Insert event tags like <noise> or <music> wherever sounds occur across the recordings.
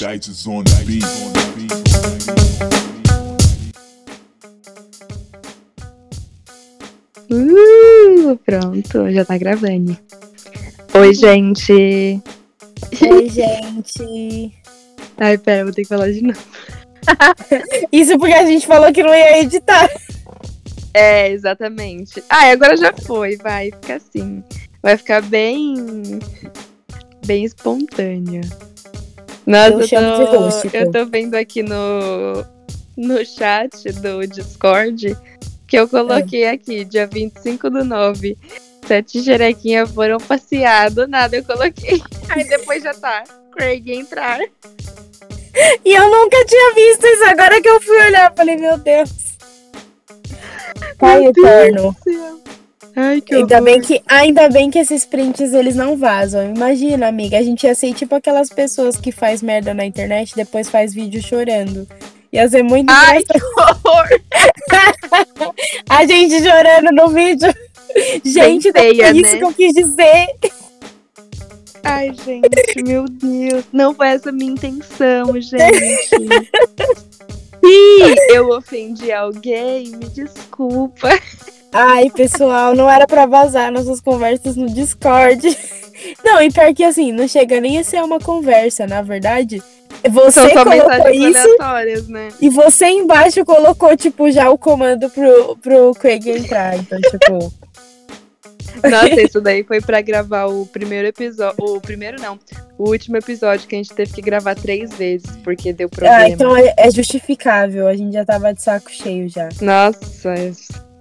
Is on the beat. On the. Uh, pronto, já tá gravando. Oi, gente. Oi, gente. Ai, pera, vou ter que falar de novo. <laughs> Isso porque a gente falou que não ia editar. É, exatamente. Ah, agora já foi, vai, fica assim. Vai ficar bem. bem espontâneo. Nossa, Eu eu, tô, rústico. eu tô vendo aqui no, no chat do Discord que eu coloquei aqui, dia 25 do 9. Sete jerequinhas foram passear, do nada eu coloquei. <laughs> Aí depois já tá. Craig entrar. E eu nunca tinha visto isso. Agora que eu fui olhar, falei, meu Deus. Pai Meu Deus eterno. do céu. Ai, que Ainda horror. bem, que, ainda bem que esses prints eles não vazam. Imagina, amiga, a gente ia ser tipo aquelas pessoas que faz merda na internet e depois faz vídeo chorando. Ia ser muito Ai, engraçado. que horror. <laughs> A gente chorando no vídeo. Gente, feia, foi isso né? que eu quis dizer. Ai, gente, meu Deus. Não foi essa a minha intenção, gente. <laughs> Se eu ofendi alguém, me desculpa. Ai, pessoal, não era pra vazar nossas conversas no Discord. <laughs> Não, e pior que assim, não chega nem a ser uma conversa, na verdade. Você São só colocou isso aleatórias, né? e você embaixo colocou, tipo, já o comando pro, pro Craig entrar. Então, tipo. <laughs> Nossa, isso daí foi pra gravar o primeiro episódio. O primeiro não. O último episódio que a gente teve que gravar três vezes, porque deu problema. Ah, então é, é justificável. A gente já tava de saco cheio já. Nossa,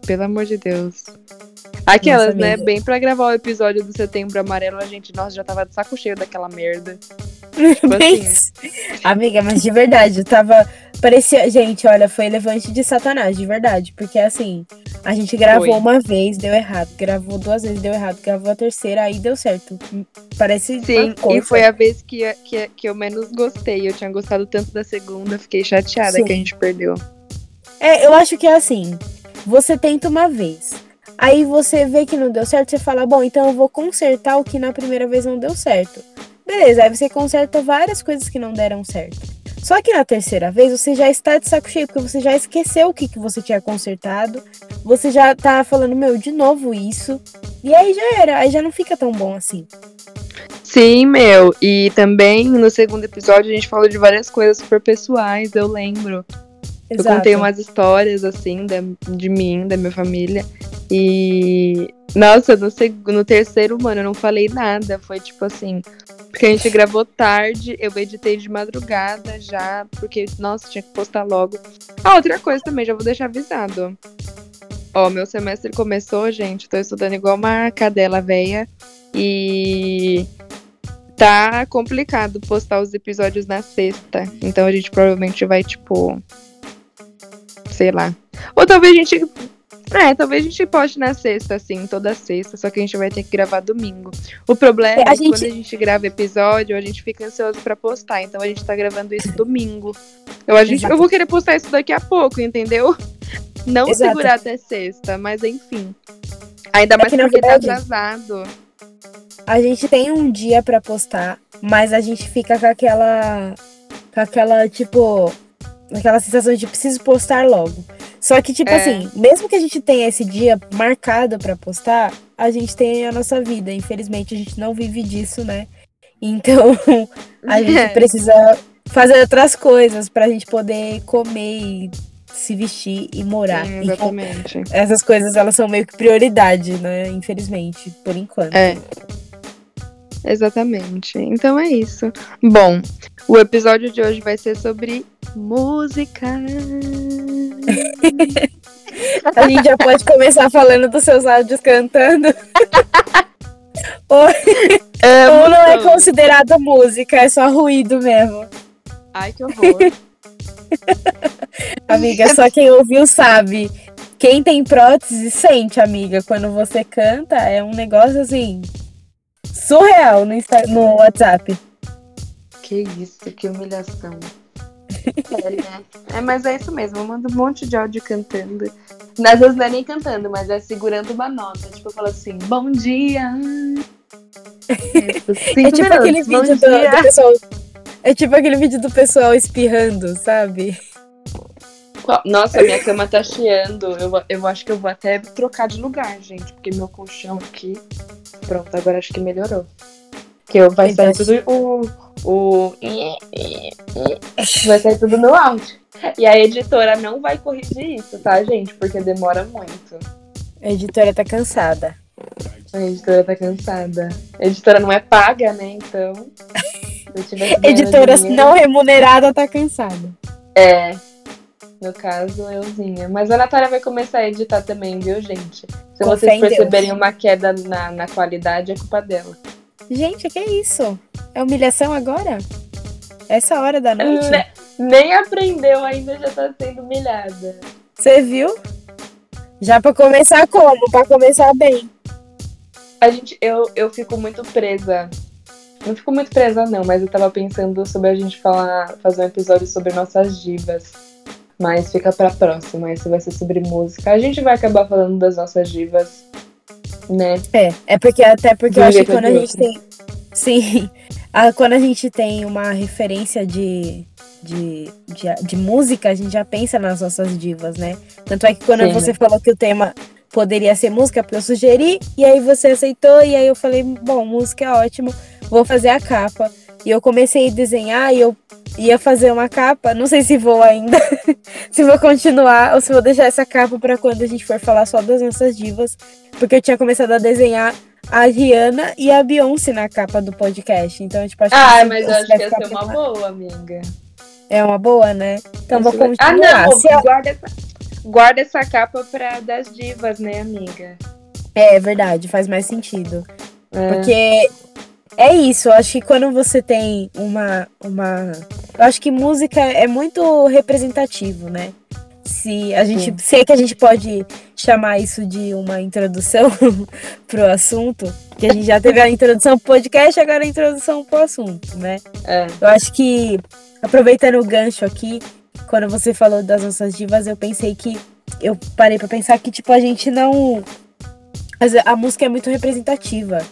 pelo amor de Deus. Aquelas, Nossa, né? amiga. Bem pra gravar o episódio do Setembro Amarelo, a gente, nossa, já tava de saco cheio daquela merda. Bem <laughs> assim. Amiga, mas de verdade, eu tava. Parecia. Gente, olha, foi levante de Satanás, de verdade. Porque assim, a gente gravou Foi. uma vez, deu errado. Gravou duas vezes, deu errado. Gravou a terceira, aí deu certo. Parece. Sim, e foi a vez que, que, que eu menos gostei. Eu tinha gostado tanto da segunda, fiquei chateada Sim. que a gente perdeu. É, eu acho que é assim. Você tenta uma vez. Aí você vê que não deu certo, você fala, bom, então eu vou consertar o que na primeira vez não deu certo. Beleza, aí você conserta várias coisas que não deram certo. Só que na terceira vez você já está de saco cheio, porque você já esqueceu o que, que você tinha consertado. Você já tá falando, meu, de novo isso. E aí já era, aí já não fica tão bom assim. Sim, meu. E também no segundo episódio a gente falou de várias coisas super pessoais, eu lembro. Eu contei umas histórias, assim, da, de mim, da minha família. E. Nossa, no, no terceiro, mano, eu não falei nada. Foi tipo assim. Porque a gente gravou tarde, eu editei de madrugada já, porque, nossa, tinha que postar logo. Ah, outra coisa também, já vou deixar avisado. Ó, meu semestre começou, gente, tô estudando igual uma cadela velha. E tá complicado postar os episódios na sexta. Então a gente provavelmente vai, tipo. Sei lá. Ou talvez a gente. É, talvez a gente poste na sexta, assim, toda sexta, só que a gente vai ter que gravar domingo. O problema É, é, a que gente- quando a gente grava episódio, a gente fica ansioso pra postar. Então a gente tá gravando isso domingo. Eu, a gente, Exato. eu vou querer postar isso daqui a pouco, entendeu? Não Exato. segurar até sexta, mas enfim. Ainda mais que, na porque tá verdade, atrasado. A gente tem um dia pra postar, mas a gente fica com aquela. Com aquela, tipo. Aquela sensação de preciso postar logo. Só que, tipo É. assim, mesmo que a gente tenha esse dia marcado pra postar, a gente tem a nossa vida. Infelizmente, a gente não vive disso, né? Então, <laughs> a gente É. precisa fazer outras coisas pra gente poder comer e se vestir e morar. Sim, exatamente. essas coisas, elas são meio que prioridade, né? Infelizmente, por enquanto. É. Exatamente. Então é isso. Bom, o episódio de hoje vai ser sobre música. <laughs> A gente já pode começar falando dos seus áudios cantando. <laughs> ou, ou não é considerado música, é só ruído mesmo. Ai, que horror. <laughs> Amiga, só quem ouviu sabe. Quem tem prótese sente, amiga. Quando você canta, é um negócio assim. Surreal no, Insta- no WhatsApp. que isso, que humilhação. É, né? É, mas é isso mesmo, eu mando um monte de áudio cantando. Às vezes não é nem cantando, mas é segurando uma nota. Tipo, eu falo assim, bom dia. <laughs> Isso, É tipo aquele minutos, bom vídeo do, do pessoal É tipo aquele vídeo do pessoal espirrando, sabe? Nossa, minha cama tá chiando. Eu, eu acho que eu vou até trocar de lugar, gente. Porque meu colchão aqui. Pronto, agora acho que melhorou. Que eu, vai sair tudo o, o. Vai sair tudo no áudio. E a editora não vai corrigir isso, tá, gente? Porque demora muito. A editora tá cansada. A editora tá cansada. A editora não é paga, né? Então. <laughs> editora não remunerada tá cansada. É. No caso, euzinha. Mas a Natália vai começar a editar também, viu, gente? Se Com vocês perceberem uma queda na, na qualidade, é culpa dela. Gente, que é isso? É humilhação agora? Essa hora da noite? Ne nem aprendeu ainda, já tá sendo humilhada. Você viu? Já pra começar como? Pra começar bem. A gente, eu, eu fico muito presa. Não fico muito presa, não, mas eu tava pensando sobre a gente falar, fazer um episódio sobre nossas divas. Mas fica pra próxima, esse vai ser sobre música. A gente vai acabar falando das nossas divas, né? É, é porque até porque eu acho que quando a gente tem. Sim. <laughs> A, quando a gente tem uma referência de, de, de, de, música, a gente já pensa nas nossas divas, né? Tanto é que quando Sim. você falou que o tema poderia ser música, porque eu sugeri, e aí você aceitou, e aí eu falei, bom, música é ótimo, vou fazer a capa. E eu comecei a desenhar e eu ia fazer uma capa, não sei se vou ainda, <laughs> se vou continuar ou se vou deixar essa capa para quando a gente for falar só das nossas divas, porque eu tinha começado a desenhar a Rihanna e a Beyoncé na capa do podcast. Então, tipo, acho ah, que mas eu acho que ia ser uma boa, amiga. É uma boa, né? Então eu vou continuar. Ah, não, se guarda, essa, guarda essa capa pra das divas, né, amiga? É, é verdade, faz mais sentido. É. Porque é isso, eu acho que quando você tem uma, uma. Eu acho que música é muito representativo, né? Se a gente. Sim. Sei que a gente pode chamar isso de uma introdução <laughs> pro assunto. Que a gente já teve a introdução pro podcast, agora a introdução pro assunto, né? É. Eu acho que, aproveitando o gancho aqui, quando você falou das nossas divas, eu pensei que. Eu parei para pensar que, tipo, a gente não. A música é muito representativa.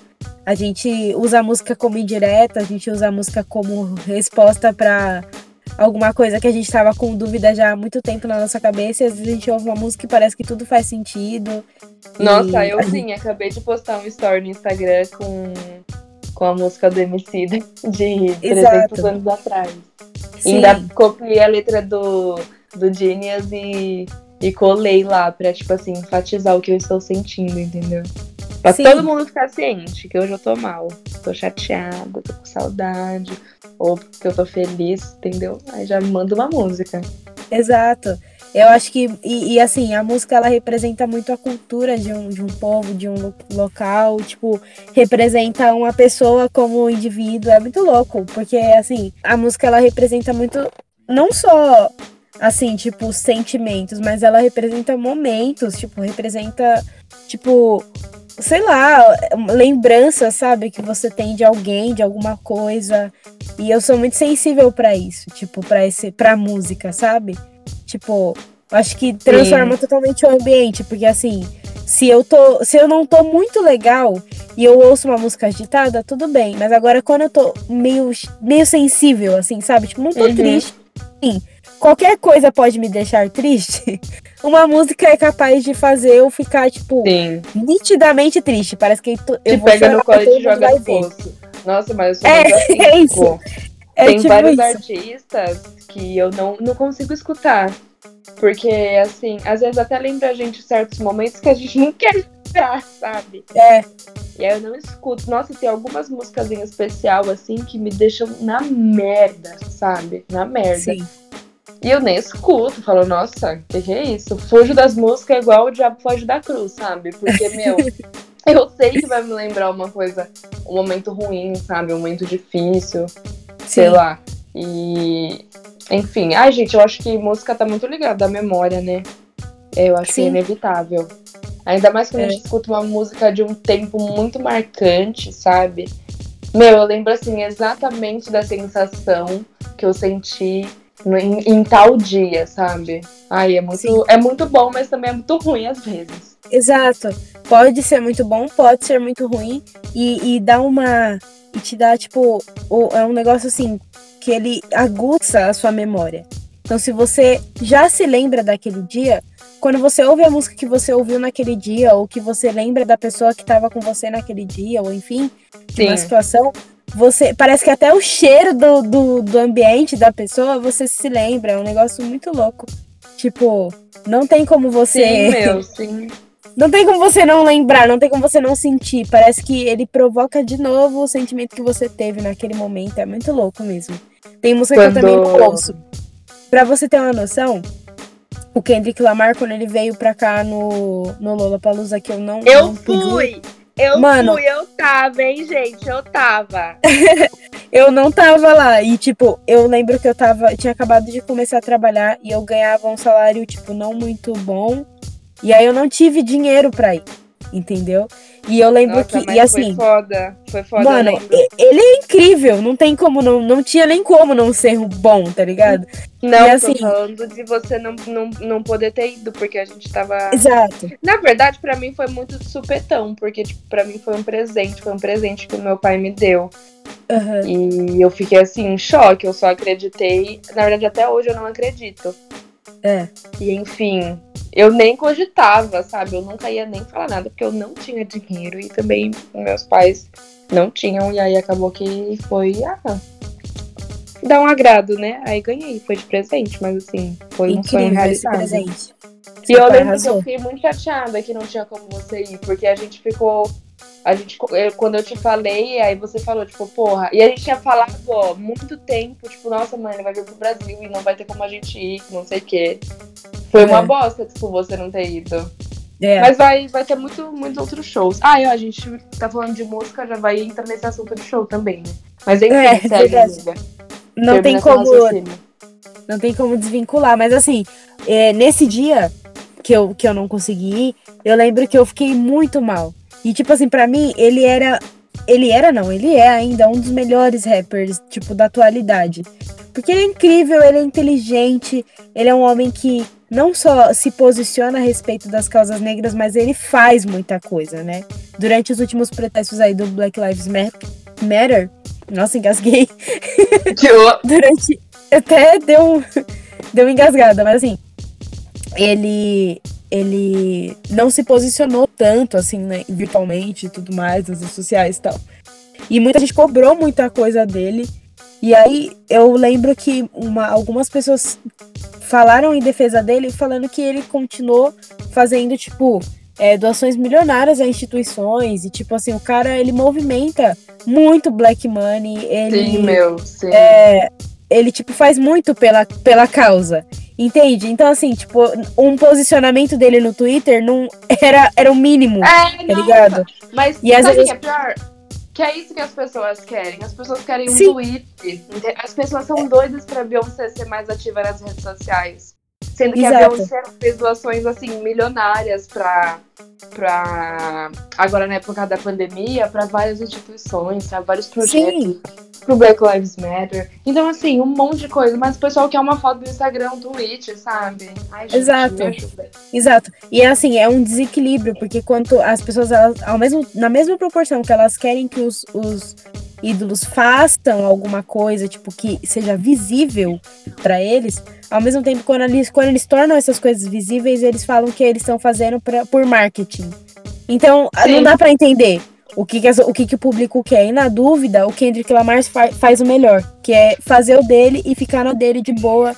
A gente usa a música como indireta, a gente usa a música como resposta para alguma coisa que a gente estava com dúvida já há muito tempo na nossa cabeça, e às vezes a gente ouve uma música e parece que tudo faz sentido. Nossa, e... eu sim, acabei de postar um story no Instagram com, com a música do MC de 300 Exato. anos atrás. Sim. Ainda copiei a letra do, do Genius e, e colei lá pra, tipo assim, enfatizar o que eu estou sentindo, entendeu? Pra Sim. todo mundo ficar ciente que hoje eu tô mal. Tô chateada, tô com saudade. Ou que eu tô feliz, entendeu? Aí já manda uma música. Exato. Eu acho que, e, e, assim, a música ela representa muito a cultura de um, de um povo, de um local, tipo, representa uma pessoa como indivíduo, é muito louco, porque, assim, a música ela representa muito, não só, assim, tipo, sentimentos, mas ela representa momentos, tipo, representa, tipo, sei lá, lembrança, sabe, que você tem de alguém, de alguma coisa. E eu sou muito sensível para isso, tipo, para esse para música, sabe? Tipo, acho que transforma Sim. totalmente o ambiente, porque assim, se eu tô, se eu não tô muito legal e eu ouço uma música agitada, tudo bem, mas agora quando eu tô meio meio sensível assim, sabe? Tipo, não tô uhum. triste. Sim, qualquer coisa pode me deixar triste, <laughs> uma música é capaz de fazer eu ficar, tipo, Sim. nitidamente triste. Parece que eu Te pega no colo e joga no poço. Nossa, mas eu sou é, <laughs> assim, é isso. É Tem tipo vários isso. artistas que eu não, não consigo escutar. Porque, assim, às vezes até lembra a gente certos momentos que a gente <laughs> não quer escutar, sabe? É. E aí eu não escuto. Nossa, tem algumas músicas em especial, assim, que me deixam na merda, sabe? Na merda. Sim. E eu nem escuto, falo, nossa, que que é isso? Fujo das músicas igual o diabo foge da cruz, sabe? Porque, <laughs> meu, eu sei que vai me lembrar uma coisa, um momento ruim, sabe? Um momento difícil, Sim. sei lá. E, enfim, ai, gente, eu acho que música tá muito ligada à memória, né? Eu acho Sim. que é inevitável. Ainda mais quando é. a gente escuta uma música de um tempo muito marcante, sabe? Meu, eu lembro assim exatamente da sensação que eu senti em, em, tal dia, sabe? Ai, é muito, é muito bom, mas também é muito ruim às vezes. Exato. Pode ser muito bom, pode ser muito ruim. E, e dá uma. E te dá, tipo, o, é um negócio assim. que ele aguça a sua memória. Então, se você já se lembra daquele dia, quando você ouve a música que você ouviu naquele dia, ou que você lembra da pessoa que estava com você naquele dia, ou enfim, de Sim. uma situação, você parece que até o cheiro do, do, do ambiente da pessoa você se lembra. É um negócio muito louco. Tipo, não tem como você. Sim, meu, sim. Não tem como você não lembrar, não tem como você não sentir. Parece que ele provoca de novo o sentimento que você teve naquele momento. É muito louco mesmo. Tem música que eu também Quando- ouço. Pra você ter uma noção, o Kendrick Lamar, quando ele veio pra cá no, no Lollapalooza, que eu não Eu não fui! Eu Mano. fui, eu tava, hein, gente? Eu tava. <laughs> eu não tava lá. E, tipo, eu lembro que eu tava. Tinha acabado de começar a trabalhar e eu ganhava um salário, tipo, não muito bom. E aí eu não tive dinheiro pra ir. Entendeu? E eu lembro Nossa, que. E assim. foi foda. Foi foda, Mano, ele é incrível, não tem como não, não tinha nem como não ser bom, tá ligado? Não, e assim- tô falando de você não, não, não poder ter ido, porque a gente tava. Exato. Na verdade, pra mim foi muito de supetão, porque, tipo, pra mim foi um presente, foi um presente que o meu pai me deu. Aham. E eu fiquei assim, em choque, eu só acreditei. Na verdade, até hoje eu não acredito. É. E enfim, eu nem cogitava, sabe? Eu nunca ia nem falar nada, porque eu não tinha dinheiro e também meus pais não tinham. E aí acabou que foi, ah, dar um agrado, né? Aí ganhei, foi de presente, mas assim, foi um sonho realizado. presente. E eu lembro que eu arrasou. fiquei muito chateada que não tinha como você ir, porque a gente ficou. A gente, quando eu te falei, aí você falou, tipo, porra. E a gente tinha falado, ó, muito tempo, tipo, nossa, mãe, ele vai vir pro Brasil e não vai ter como a gente ir, não sei o quê. Foi uma É. bosta, tipo, você não ter ido. É. Mas vai, vai ter muito, muitos outros shows. Ah, e ó, a gente tá falando de música, já vai entrar nesse assunto de show também, né? Mas enfim, É, segue, verdade. amiga. não Termina tem como, não tem como desvincular, mas assim, é, nesse dia que eu, que eu não consegui ir, eu lembro que eu fiquei muito mal. E tipo assim, pra mim, ele era ele era não, ele é ainda um dos melhores rappers, tipo da atualidade. Porque ele é incrível, ele é inteligente, ele é um homem que não só se posiciona a respeito das causas negras, mas ele faz muita coisa, né? Durante os últimos protestos aí do Black Lives Ma- Matter, nossa, engasguei. <laughs> Durante. Até deu, <laughs> deu engasgada, mas assim. Ele. Ele não se posicionou tanto, assim, né? Virtualmente e tudo mais, nas redes sociais e tal. E muita gente cobrou muita coisa dele. E aí eu lembro que uma, algumas pessoas falaram em defesa dele, falando que ele continuou fazendo, tipo, é, doações milionárias a instituições. E, tipo assim, o cara, ele movimenta muito black money. Ele, Sim, meu, sim. é, ele, tipo, faz muito pela, pela causa. Entende? Então, assim, tipo, um posicionamento dele no Twitter não era, era o mínimo, É, tá não, ligado? Mas E às sabe o vezes- que é pior? Que é isso que as pessoas querem. As pessoas querem um Sim. tweet. As pessoas são doidas pra Beyoncé ser mais ativa nas redes sociais. Sendo que a Exato. Beyoncé fez doações assim, milionárias pra. pra agora na época da pandemia, pra várias instituições, pra vários projetos. Pro Black Lives Matter. Então, assim, um monte de coisa. Mas o pessoal quer uma foto do Instagram, um tweet, sabe? Ai, gente, Exato. Exato. E assim, é um desequilíbrio, porque quanto as pessoas, elas, ao mesmo, na mesma proporção que elas querem que os, os ídolos façam alguma coisa, tipo, que seja visível pra eles, ao mesmo tempo, quando eles, quando eles tornam essas coisas visíveis, eles falam que eles estão fazendo pra, por marketing. Então, Sim. não dá pra entender o que, que, as- o que, que o público quer. E na dúvida, o Kendrick Lamar fa- faz o melhor, que é fazer o dele e ficar no dele de boa,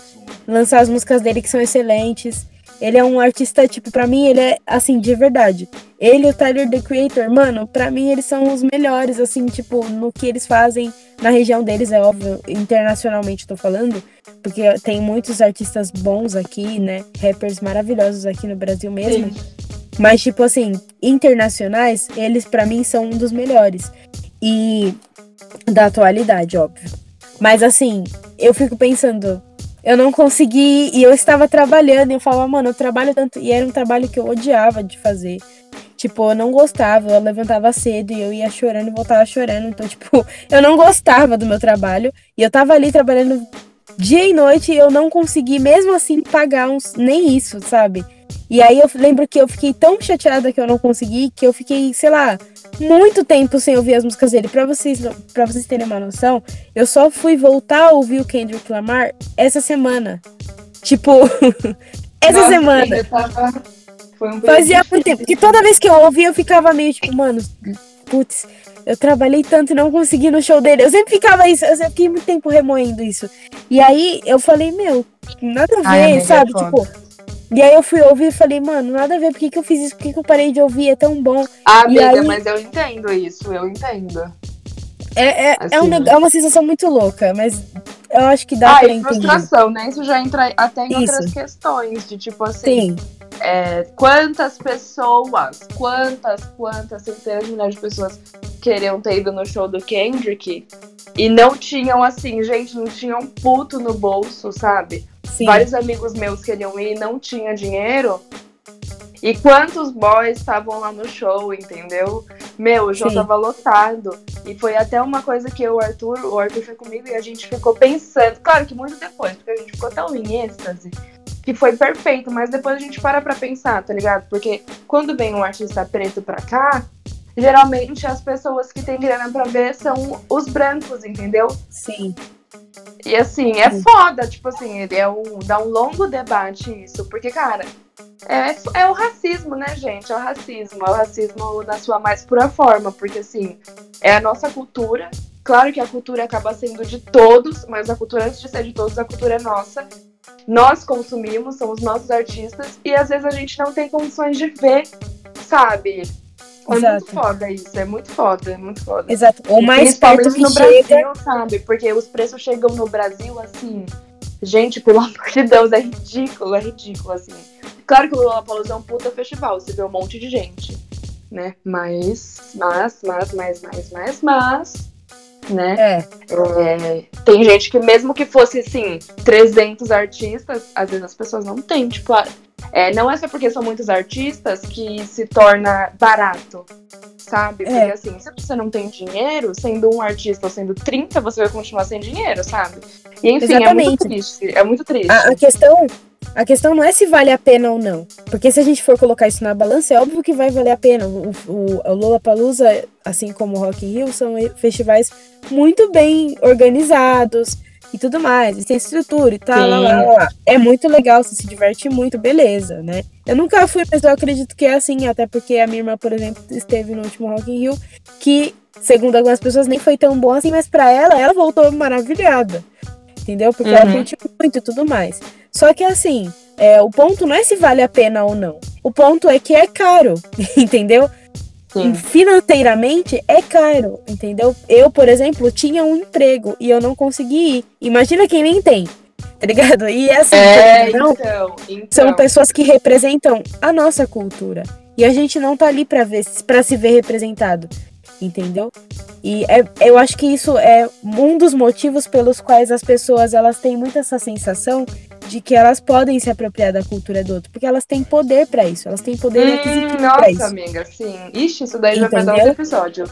lançar as músicas dele que são excelentes. Ele é um artista, tipo, pra mim, ele é, assim, de verdade. Ele e o Tyler, The Creator, mano, pra mim eles são os melhores, assim, tipo, no que eles fazem na região deles, é óbvio, internacionalmente tô falando, porque tem muitos artistas bons aqui, né, rappers maravilhosos aqui no Brasil mesmo. Sim. Mas, tipo assim, internacionais, eles pra mim são um dos melhores. E da atualidade, óbvio. Mas assim, eu fico pensando, eu não consegui e eu estava trabalhando e eu falava, mano, eu trabalho tanto. E era um trabalho que eu odiava de fazer. Tipo, eu não gostava, eu levantava cedo e eu ia chorando e voltava chorando. Então, <laughs> tipo, eu não gostava do meu trabalho. E eu tava ali trabalhando dia e noite e eu não consegui, mesmo assim, pagar uns, nem isso, sabe? E aí eu lembro que eu fiquei tão chateada que eu não consegui, que eu fiquei, sei lá, muito tempo sem ouvir as músicas dele. Pra vocês, pra vocês terem uma noção, eu só fui voltar a ouvir o Kendrick Lamar essa semana. Tipo, <laughs> essa Nossa, semana. Tava... Um Fazia muito tempo. Porque toda vez que eu ouvia, eu ficava meio tipo, mano, putz, eu trabalhei tanto e não consegui no show dele. Eu sempre ficava isso, eu sempre fiquei muito tempo remoendo isso. E aí eu falei, meu, nada a ver, Ai, sabe? Tipo. E aí eu fui ouvir e falei, mano, nada a ver, por que, que eu fiz isso? Por que, que eu parei de ouvir? É tão bom. Ah, amiga, aí... mas eu entendo isso, eu entendo. É, é, assim. é, um, é uma sensação muito louca, mas eu acho que dá ah, pra entender. frustração, né? Isso já entra até em Isso. outras questões, de tipo assim. Sim. É, quantas pessoas, quantas, quantas centenas de milhares de pessoas queriam ter ido no show do Kendrick e não tinham, assim, gente, não tinham um puto no bolso, sabe? Sim. Vários amigos meus queriam ir e não tinha dinheiro. E quantos boys estavam lá no show, entendeu? Meu, o show Sim. tava lotado. E foi até uma coisa que eu, o Arthur, o Arthur foi comigo e a gente ficou pensando. Claro que muito depois, porque a gente ficou tão em êxtase que foi perfeito, mas depois a gente para pra pensar, tá ligado? Porque quando vem um artista preto pra cá, geralmente as pessoas que têm grana pra ver são os brancos, entendeu? Sim. E assim, é foda, tipo assim, é um, dá um longo debate isso, porque, cara, é, é o racismo, né, gente? É o racismo, é o racismo na sua mais pura forma, porque assim, é a nossa cultura. Claro que a cultura acaba sendo de todos, mas a cultura, antes de ser de todos, a cultura é nossa. Nós consumimos, são os nossos artistas, e às vezes a gente não tem condições de ver, sabe? É Exato. muito foda isso, é muito foda, é muito foda. Exato. O mais perto que no chega... Brasil, sabe? Porque os preços chegam no Brasil assim. Gente, pelo <laughs> amor de Deus, é ridículo, é ridículo, assim. Claro que o Lollapalooza é um puta festival, você vê um monte de gente, né? Mas, mas, mas, mas, mas, mas, mas, né? É. é. Tem gente que mesmo que fosse, assim, 300 artistas, às vezes as pessoas não têm, tipo, é, não é só porque são muitos artistas que se torna barato, sabe? Porque é. assim, se você não tem dinheiro, sendo um artista ou sendo 30, você vai continuar sem dinheiro, sabe? E enfim, Exatamente. é muito triste. É muito triste. A, a, questão. A questão não é se vale a pena ou não. Porque se a gente for colocar isso na balança, é óbvio que vai valer a pena. O, o, o Lollapalooza, assim como o Rock in Rio, são festivais muito bem organizados e tudo mais, e tem estrutura e tal, lá, lá, lá. É muito legal, você se diverte muito, beleza, né? Eu nunca fui, mas eu acredito que é assim, até porque a minha irmã, por exemplo, esteve no último Rock in Rio, que, segundo algumas pessoas, nem foi tão bom assim, mas para ela, ela voltou maravilhada. Entendeu? Porque uhum. ela curtiu muito e tudo mais. Só que assim, é, o ponto não é se vale a pena ou não. O ponto é que é caro, <laughs> entendeu? Sim. financeiramente é caro, entendeu? Eu, por exemplo, tinha um emprego e eu não consegui ir. Imagina quem nem tem, tá ligado? E é assim, é, então, então, são pessoas que representam a nossa cultura. E a gente não tá ali pra, ver, pra se ver representado, entendeu? E é, eu acho que isso é um dos motivos pelos quais as pessoas elas têm muito essa sensação de que elas podem se apropriar da cultura do outro, porque elas têm poder para isso, elas têm poder hum, aquisitivo pra isso. Nossa, amiga, sim. Ixi, isso daí Entendeu? vai dar outro episódio.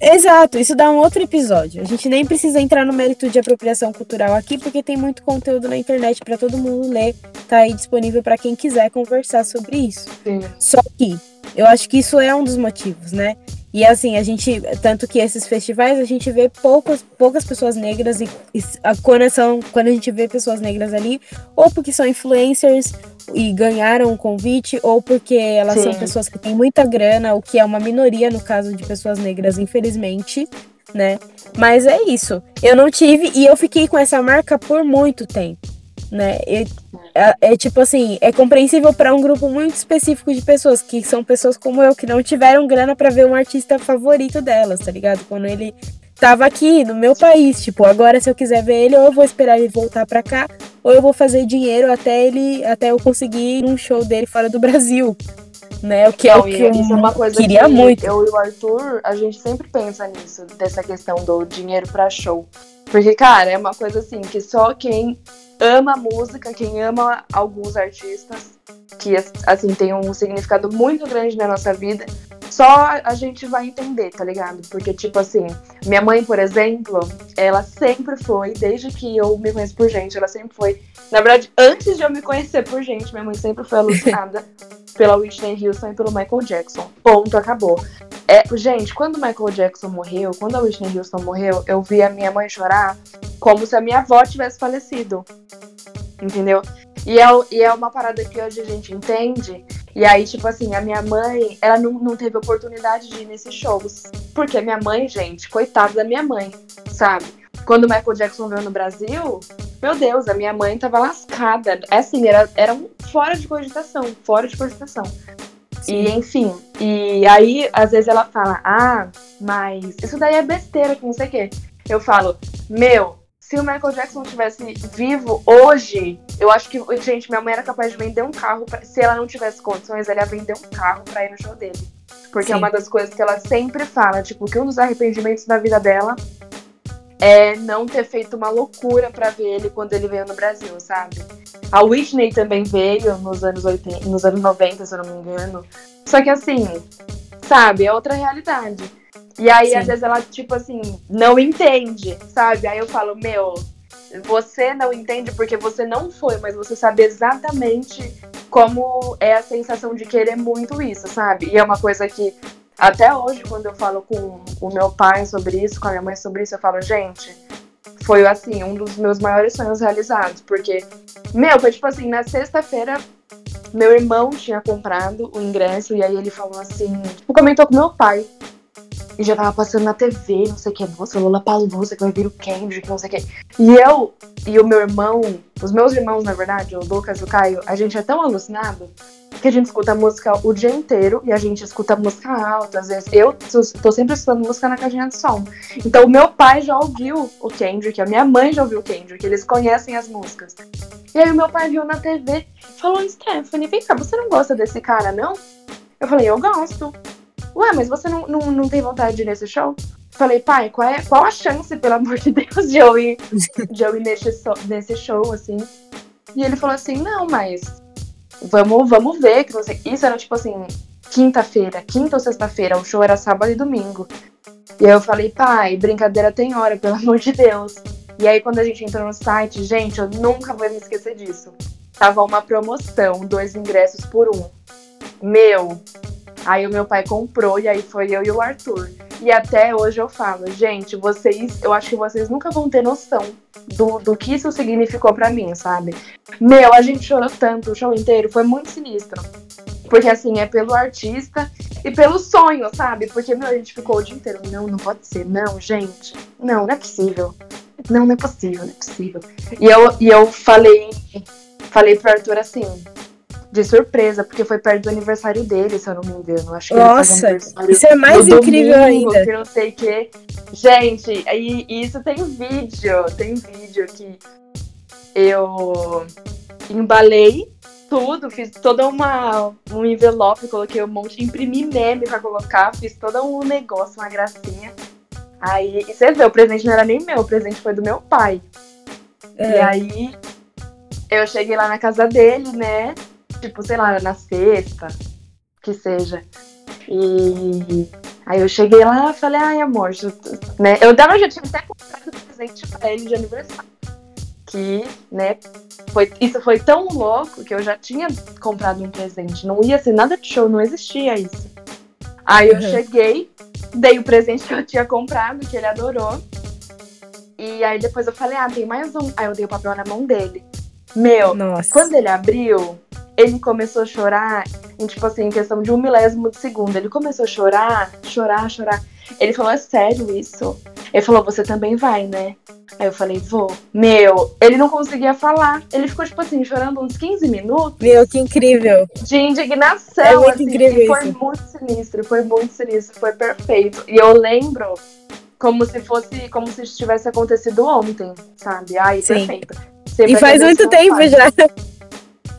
Exato, isso dá um outro episódio. A gente nem precisa entrar no mérito de apropriação cultural aqui, porque tem muito conteúdo na internet para todo mundo ler, tá aí disponível para quem quiser conversar sobre isso. Sim. Só que eu acho que isso é um dos motivos, né? E assim, a gente, tanto que esses festivais, a gente vê poucas, poucas pessoas negras e, e a, quando, são, quando a gente vê pessoas negras ali, ou porque são influencers e ganharam o convite, ou porque elas Sim. são pessoas que têm muita grana, o que é uma minoria no caso de pessoas negras, infelizmente, né? Mas é isso. Eu não tive e eu fiquei com essa marca por muito tempo né? É, é, tipo assim, é compreensível para um grupo muito específico de pessoas, que são pessoas como eu, que não tiveram grana para ver um artista favorito delas, tá ligado? Quando ele tava aqui no meu país, tipo, agora se eu quiser ver ele, ou eu vou esperar ele voltar para cá, ou eu vou fazer dinheiro até ele, até eu conseguir um show dele fora do Brasil. Né, o que não, é o que eu é queria que muito. Eu e o Arthur, a gente sempre pensa nisso, dessa questão do dinheiro para show. Porque, cara, é uma coisa assim que só quem ama música, quem ama alguns artistas, que assim tem um significado muito grande na nossa vida, só a gente vai entender, tá ligado? Porque, tipo assim, minha mãe, por exemplo, ela sempre foi, desde que eu me conheço por gente, ela sempre foi. Na verdade, antes de eu me conhecer por gente, minha mãe sempre foi alucinada <laughs> pela Whitney Houston e pelo Michael Jackson. Ponto, acabou. É, gente, quando Michael Jackson morreu, quando a Whitney Houston morreu, eu vi a minha mãe chorar como se a minha avó tivesse falecido. Entendeu? E é, e é uma parada que hoje a gente entende. E aí, tipo assim, a minha mãe, ela não, não teve oportunidade de ir nesses shows. Porque a minha mãe, gente, coitada da minha mãe, sabe? Quando o Michael Jackson veio no Brasil, meu Deus, a minha mãe tava lascada. É assim, era, era um fora de cogitação, fora de cogitação. Sim. E enfim, e aí às vezes ela fala, ah, mas isso daí é besteira, que não sei o quê. Eu falo, meu, se o Michael Jackson tivesse vivo hoje, eu acho que, gente, minha mãe era capaz de vender um carro. Pra, se ela não tivesse condições, ela ia vender um carro pra ir no show dele. Porque é Sim. é uma das coisas que ela sempre fala, tipo, que um dos arrependimentos da vida dela é não ter feito uma loucura para ver ele quando ele veio no Brasil, sabe? A Whitney também veio nos anos 80, nos anos 90, se eu não me engano. Só que assim, sabe, é outra realidade. E aí, Sim. às vezes, ela, tipo assim, não entende, sabe? Aí eu falo, meu, você não entende porque você não foi, mas você sabe exatamente como é a sensação de querer muito isso, sabe? E é uma coisa que até hoje, quando eu falo com o meu pai sobre isso, com a minha mãe sobre isso, eu falo, gente, foi assim, um dos meus maiores sonhos realizados. Porque, meu, foi tipo assim, na sexta-feira, meu irmão tinha comprado o ingresso, e aí ele falou assim, tipo, comentou com meu pai. E já tava passando na TV, não sei o que, nossa, Lula Palusa, que vai vir o Kendrick, não sei o que. E eu e o meu irmão, os meus irmãos, na verdade, o Lucas e o Caio, a gente é tão alucinado que a gente escuta música o dia inteiro e a gente escuta música alta. Às vezes eu tô sempre escutando música na caixinha de som. Então o meu pai já ouviu o Kendrick, a minha mãe já ouviu o Kendrick, eles conhecem as músicas. E aí o meu pai viu na TV e falou: Stephanie, vem cá, você não gosta desse cara, não? Eu falei: eu gosto. Ué, mas você não, não, não tem vontade de ir nesse show? Falei, pai, qual, é, qual a chance, pelo amor de Deus, de eu ir, de eu ir nesse, nesse show, assim? E ele falou assim, não, mas vamos, vamos ver. Que você... Isso era tipo assim, quinta-feira, quinta ou sexta-feira, o show era sábado e domingo. E eu falei, pai, brincadeira tem hora, <laughs> pelo amor de Deus. E aí quando a gente entrou no site, gente, eu nunca vou me esquecer disso. Tava uma promoção, dois ingressos por um. Meu. Aí o meu pai comprou e aí foi eu e o Arthur. E até hoje eu falo, gente, vocês, eu acho que vocês nunca vão ter noção do, do que isso significou para mim, sabe? Meu, a gente chorou tanto o show inteiro, foi muito sinistro. Porque assim, é pelo artista e pelo sonho, sabe? Porque, meu, a gente ficou o dia inteiro. Não, não pode ser. Não, gente. Não, não é possível. Não, não é possível, não é possível. E eu, e eu falei, falei pro Arthur assim, de surpresa, porque foi perto do aniversário dele, se eu não me engano. Acho que Nossa, isso é mais incrível domingo, ainda. Que não sei que. Gente, e, e isso tem vídeo, tem vídeo que eu embalei tudo, fiz toda uma um envelope, coloquei um monte, imprimi meme pra colocar, fiz todo um negócio, uma gracinha. Aí, e você vê, o presente não era nem meu, o presente foi do meu pai. É. E aí, eu cheguei lá na casa dele, né? Tipo, sei lá, na sexta, que seja. E aí eu cheguei lá e falei, ai amor, já, né? Eu dava, já tinha até comprado presente pra ele de aniversário. Que, né, foi, isso foi tão louco que eu já tinha comprado um presente. Não ia ser nada de show, não existia isso. Aí eu uhum. cheguei, dei o presente que eu tinha comprado, que ele adorou. E aí depois eu falei, ah, tem mais um. Aí eu dei o papel na mão dele. Meu, Nossa. quando ele abriu, ele começou a chorar em, tipo assim, em questão de um milésimo de segundo. Ele começou a chorar, chorar, chorar. Ele falou, é sério isso? Ele falou, você também vai, né? Aí eu falei, vou. Meu, ele não conseguia falar. Ele ficou, tipo assim, chorando uns 15 minutos. Meu, que incrível. De indignação. É muito assim, incrível foi muito sinistro, foi muito sinistro, foi perfeito. E eu lembro como se fosse, como se tivesse acontecido ontem, sabe? Ai, Sim. perfeito. Sempre e faz muito tempo já.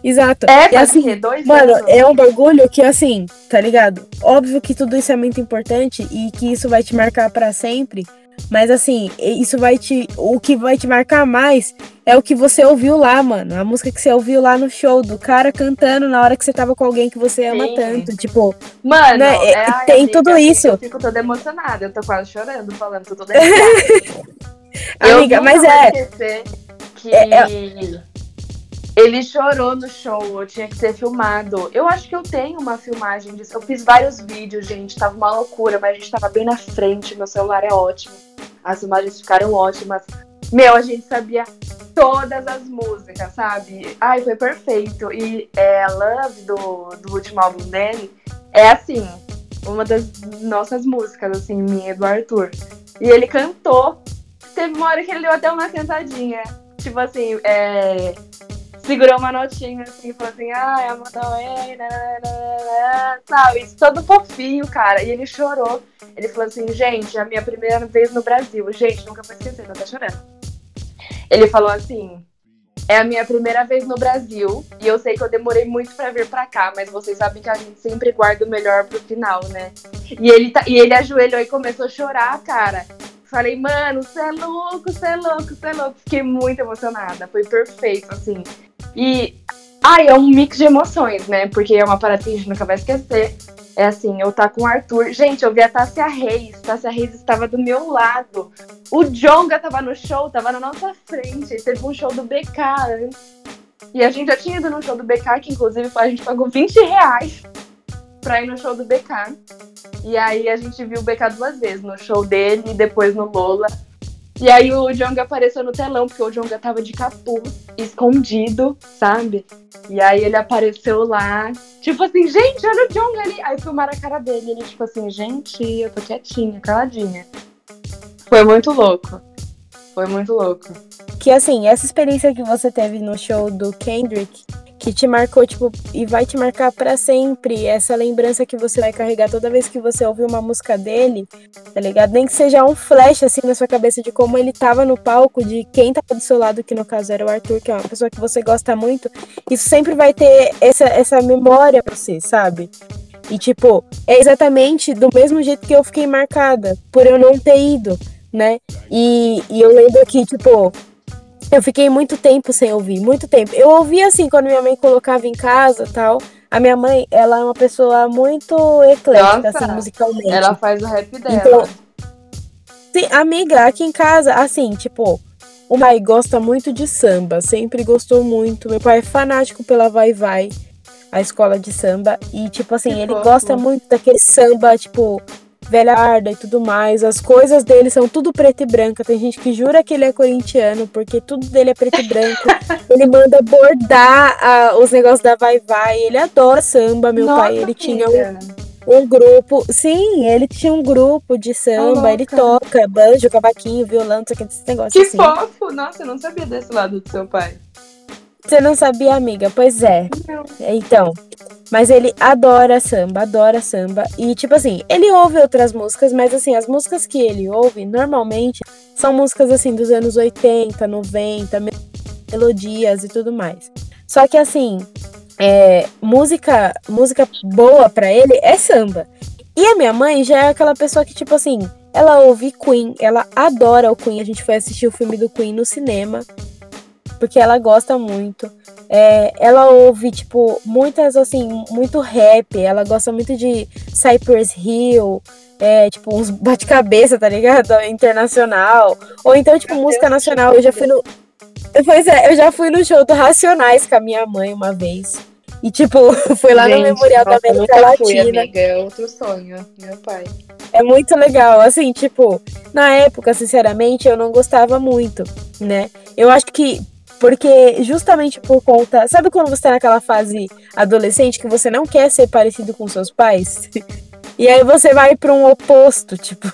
Exato. É, e assim, dois mano, anos. é um bagulho que assim, tá ligado? Óbvio que tudo isso é muito importante e que isso vai te marcar para sempre. Mas assim, isso vai te. O que vai te marcar mais é o que você ouviu lá, mano. A música que você ouviu lá no show, do cara cantando na hora que você tava com alguém que você ama Sim. tanto. Tipo. Mano, né? é, é tem amiga, tudo isso. Eu fico toda emocionada, eu tô quase chorando falando, tô toda <laughs> amiga, mas é. Que... É, é Ele chorou no show, eu tinha que ser filmado. Eu acho que eu tenho uma filmagem disso. Eu fiz vários vídeos, gente. Tava uma loucura, mas a gente tava bem na frente. Meu celular é ótimo. As imagens ficaram ótimas. Meu, a gente sabia todas as músicas, sabe? Ai, foi perfeito. E é, Love, do, do último álbum dele, é assim, uma das nossas músicas, assim, minha e do Arthur. E ele cantou. Teve uma hora que ele deu até uma cantadinha. Tipo assim, é segurou uma notinha assim, falou assim, ai, a Away, sabe? Isso todo fofinho, cara. E ele chorou. Ele falou assim, gente, é a minha primeira vez no Brasil. Gente, nunca vou esquecer, não tá chorando. Ele falou assim, é a minha primeira vez no Brasil e eu sei que eu demorei muito para vir para cá, mas vocês sabem que a gente sempre guarda o melhor pro final, né? E ele, tá, e ele ajoelhou e começou a chorar, cara. Falei, mano, você é louco, você é louco, você é louco. Fiquei muito emocionada. Foi perfeito, assim. E. Ai, é um mix de emoções, né? Porque é uma parada que a gente nunca vai esquecer. É assim, eu tá com o Arthur. Gente, eu vi a Tássia Reis. Tássia Reis estava do meu lado. O Jonga tava no show, tava na nossa frente. Teve um show do BK antes. E a gente já tinha ido no show do BK, que inclusive a gente pagou 20 reais pra ir no show do BK. E aí a gente viu o BK duas vezes, no show dele e depois no Lola. E aí o Jonga apareceu no telão, porque o Jonga tava de capuz, escondido, sabe? E aí ele apareceu lá, tipo assim, gente, olha o Jonga ali. Aí filmaram a cara dele, ele tipo assim, gente, eu tô quietinha, caladinha. Foi muito louco. Foi muito louco. Que assim, essa experiência que você teve no show do Kendrick, que te marcou, tipo, e vai te marcar para sempre. Essa lembrança que você vai carregar toda vez que você ouvir uma música dele, tá ligado? Nem que seja um flash, assim, na sua cabeça de como ele tava no palco, de quem tava do seu lado, que no caso era o Arthur, que é uma pessoa que você gosta muito. Isso sempre vai ter essa, essa memória pra você, sabe? E, tipo, é exatamente do mesmo jeito que eu fiquei marcada, por eu não ter ido, né? E, e eu lembro que, tipo, eu fiquei muito tempo sem ouvir, muito tempo. Eu ouvia assim quando minha mãe colocava em casa tal. A minha mãe, ela é uma pessoa muito eclética, Nossa, assim, musicalmente. Ela faz o rap dela. Então, sim, amiga, aqui em casa, assim, tipo, o pai gosta muito de samba, sempre gostou muito. Meu pai é fanático pela Vai Vai, a escola de samba. E, tipo assim, que ele gosta muito daquele samba, tipo, velha arda e tudo mais. As coisas dele são tudo preto e branco. Tem gente que jura que ele é corintiano, porque tudo dele é preto e branco. <laughs> ele manda bordar uh, os negócios da Vai Vai. Ele adora samba, meu Nossa, pai. Ele tinha um, um, grupo. Sim, ele tinha um grupo de samba. ele toca banjo, cavaquinho, violão, não sei o que, esse negócio que assim. fofo! Nossa, eu não sabia desse lado do seu pai. Você não sabia, amiga? Pois é. Não. Então, mas ele adora samba, adora samba. E, tipo assim, ele ouve outras músicas, mas, assim, as músicas que ele ouve, normalmente, são músicas, assim, dos anos 80, 90, melodias e tudo mais. Só que, assim, é, música, música boa para ele é samba. E a minha mãe já é aquela pessoa que, tipo assim, ela ouve Queen, ela adora o Queen. A gente foi assistir o filme do Queen no cinema porque ela gosta muito. É, ela ouve, tipo, muitas, assim, muito rap. Ela gosta muito de Cypress Hill, é, tipo, uns bate-cabeça, tá ligado? <laughs> Internacional. Ou então, tipo, música nacional. Eu já fui no. <laughs> Pois é, eu já fui no show do Racionais com a minha mãe uma vez. E, tipo, <laughs> foi lá Gente, no Memorial nossa, da América Latina. Fui, amiga, é outro sonho, meu pai. É muito legal. Assim, tipo, na época, sinceramente, eu não gostava muito, né? Eu acho que porque justamente por conta. Sabe quando você tá naquela fase adolescente que você não quer ser parecido com seus pais? E aí você vai para um oposto, tipo.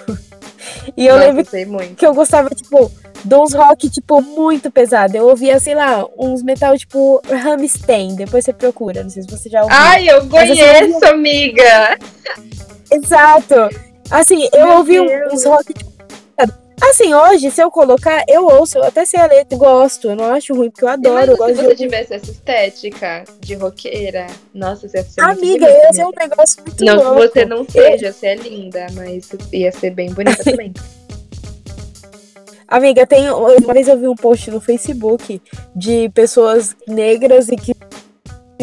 E eu Nossa, lembro que eu gostava, tipo, de uns rock, tipo, muito pesado. Eu ouvia, sei lá, uns metal, tipo, Rammstein. Depois você procura, não sei se você já ouviu. Ai, eu conheço, ouvia... amiga! Exato! Assim, eu Meu ouvi Deus. uns rock, tipo, Assim, hoje, se eu colocar, eu ouço, eu até sei a letra, gosto, eu não acho ruim, porque eu adoro. eu gosto se você de... tivesse essa estética de roqueira, nossa, você ia ser Amiga, ia ser um negócio muito Não louco. que você não seja, eu... você é linda, mas ia ser bem bonita <laughs> também. Amiga, tem, uma vez eu vi um post no Facebook de pessoas negras e que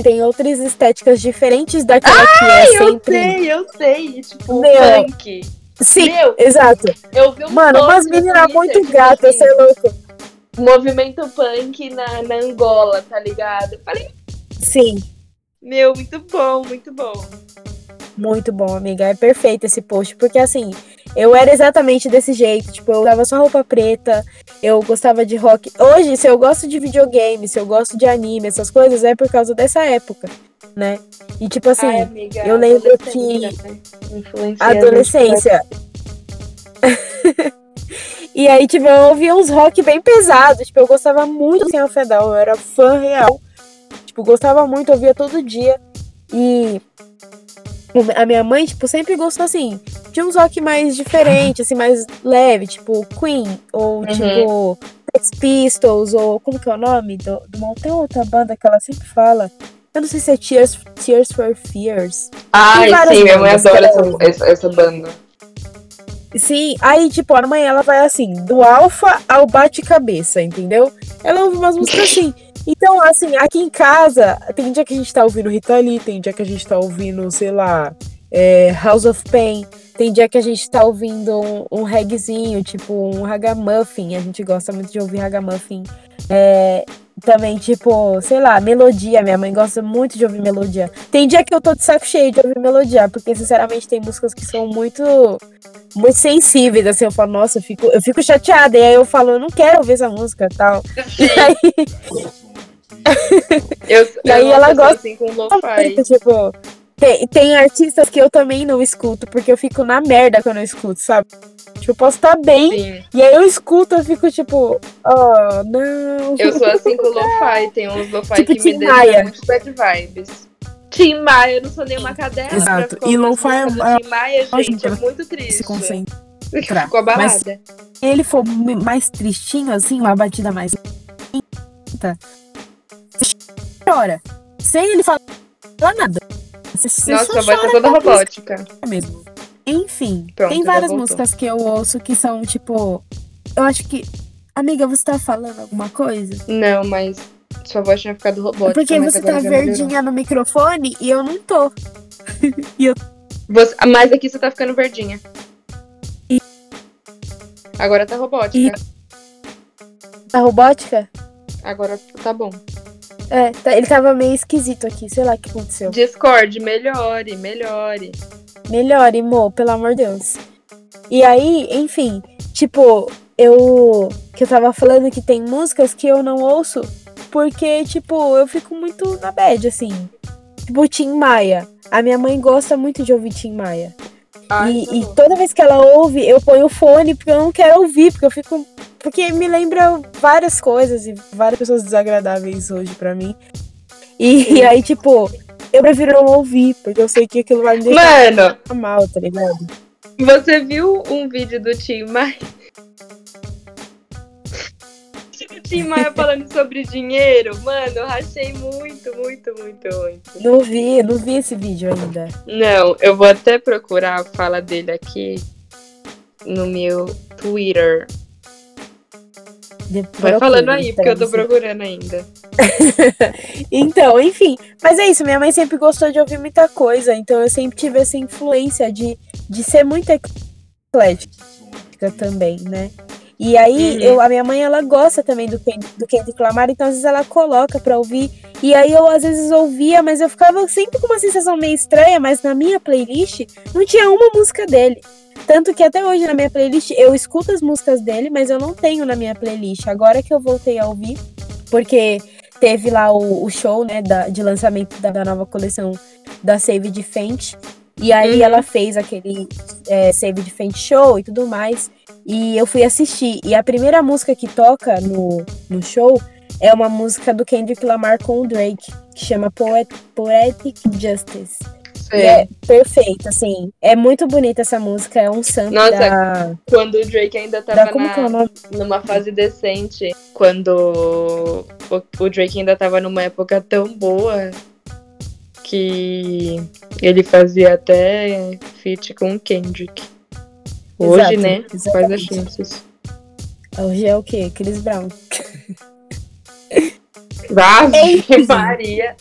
tem outras estéticas diferentes daquela Ai, que é sempre. Eu sei, eu sei. Tipo, Meu, funk. Sim, Meu, exato. Eu vi um Mano, umas meninas muito gatas, você é louco. movimento punk na, na Angola, tá ligado? Eu falei, Sim, meu, muito bom, muito bom. Muito bom, amiga. É perfeito esse post, porque assim, eu era exatamente desse jeito. Tipo, eu usava só roupa preta, eu gostava de rock. Hoje, se eu gosto de videogame, se eu gosto de anime, essas coisas, é por causa dessa época, né? E tipo assim, Ai, amiga, eu lembro adolescência, né? Adolescência. <laughs> e aí, tipo, eu ouvia uns rock bem pesados. Tipo, eu gostava muito de Sem Fedal, eu era fã real. Tipo, gostava muito, ouvia todo dia. E a minha mãe, tipo, sempre gostou assim, de uns rock mais diferente, assim, mais leve, tipo Queen, ou Uhum. tipo Sex Pistols, ou como que é o nome? Do, do tem outra banda que ela sempre fala. Eu não sei se é Tears, Tears for Fears. Ai, sim, minha mãe adora essa, essa banda. Sim, aí, tipo, a mãe, ela vai assim, do alfa ao bate-cabeça, entendeu? Ela ouve umas músicas assim. Então, assim, aqui em casa, tem dia que a gente tá ouvindo Rita Lee, tem dia que a gente tá ouvindo, sei lá, é, House of Pain, tem dia que a gente tá ouvindo um, um reggaezinho, tipo um ragamuffin, a gente gosta muito de ouvir ragamuffin. É, também, tipo, sei lá, melodia, minha mãe gosta muito de ouvir melodia. Tem dia que eu tô de saco cheio de ouvir melodia, porque, sinceramente, tem músicas que são muito muito sensíveis, assim, eu falo, nossa, eu fico, eu fico chateada, e aí eu falo, eu não quero ouvir essa música tal. <laughs> E aí, Eu, E aí ela gosta- assim com lo-fi. tipo, tem, tem artistas que eu também não escuto, porque eu fico na merda quando eu escuto, sabe? Tipo, eu posso estar bem, Sim. e aí eu escuto, eu fico tipo, oh, não. Eu sou assim com lo-fi. Tem uns lo-fi Tipo que me deixam Maia. muito bad vibes. Tim Maia, eu não sou nenhuma cadela. Exato. E lo-fi é- é Tim Maia, gente, é muito triste. se concentrar. <laughs> Ficou abalada. Se ele for mais tristinho, assim, uma batida mais chora. Sem ele falar nada. Você, você Nossa, sua voz tá toda música robótica. mesmo. Enfim, Pronto, tem várias músicas que eu ouço que são, tipo. Eu acho que. Amiga, você tá falando alguma coisa? Não, mas sua voz tinha ficado robótica. Porque mas você tá verdinha no microfone e eu não tô. <laughs> Você- mas aqui você tá ficando verdinha. E- Agora tá robótica. E- A robótica? Agora tá bom. É, tá- ele tava meio esquisito aqui, sei lá o que aconteceu. Discord, melhore, melhore. Melhore, Mo, pelo amor de Deus. E aí, enfim, tipo, eu. Que eu tava falando que tem músicas que eu não ouço porque, tipo, eu fico muito na bad, assim. Tipo, Tim Maia. A minha mãe gosta muito de ouvir Tim Maia. Ai, E, e toda vez que ela ouve, eu ponho o fone porque eu não quero ouvir, porque eu fico. Porque me lembra várias coisas e várias pessoas desagradáveis hoje pra mim. E, e aí, tipo, eu prefiro não ouvir, porque eu sei que aquilo vai me deixar Mano, mal, tá ligado? você viu um vídeo do Tim Maia? Tim Maia falando sobre dinheiro? Mano, eu rachei muito, muito, muito, muito. Não vi, não vi esse vídeo ainda. Não, eu vou até procurar a fala dele aqui no meu Twitter. De- Vai falando aí, porque eu tô procurando ainda. <laughs> Então, enfim. Mas é isso, minha mãe sempre gostou de ouvir muita coisa, então eu sempre tive essa influência de, de ser muito eclética também, né? E aí, Uhum. eu, a minha mãe, ela gosta também do, do Kendrick Lamar, então às vezes ela coloca pra ouvir. E aí eu às vezes ouvia, mas eu ficava sempre com uma sensação meio estranha, mas na minha playlist não tinha uma música dele. Tanto que até hoje na minha playlist eu escuto as músicas dele, mas eu não tenho na minha playlist. Agora que eu voltei a ouvir, porque teve lá o, o show, né, da- de lançamento da, da nova coleção da Save de Fenty. E aí Uhum. ela fez aquele é, Save de Fenty show e tudo mais. E eu fui assistir. E a primeira música que toca no, no show é uma música do Kendrick Lamar com o Drake, que chama Poet, Poetic Justice. É perfeito, assim. É muito bonita essa música. É um sample Nossa, da, Quando o Drake ainda da. tava Como na, é numa fase decente, quando o, o Drake ainda tava numa época tão boa que ele fazia até feat com o Kendrick. Hoje, Exato, né? Quais as chances? Hoje é o quê? Chris Brown. Ave Enfim. Maria.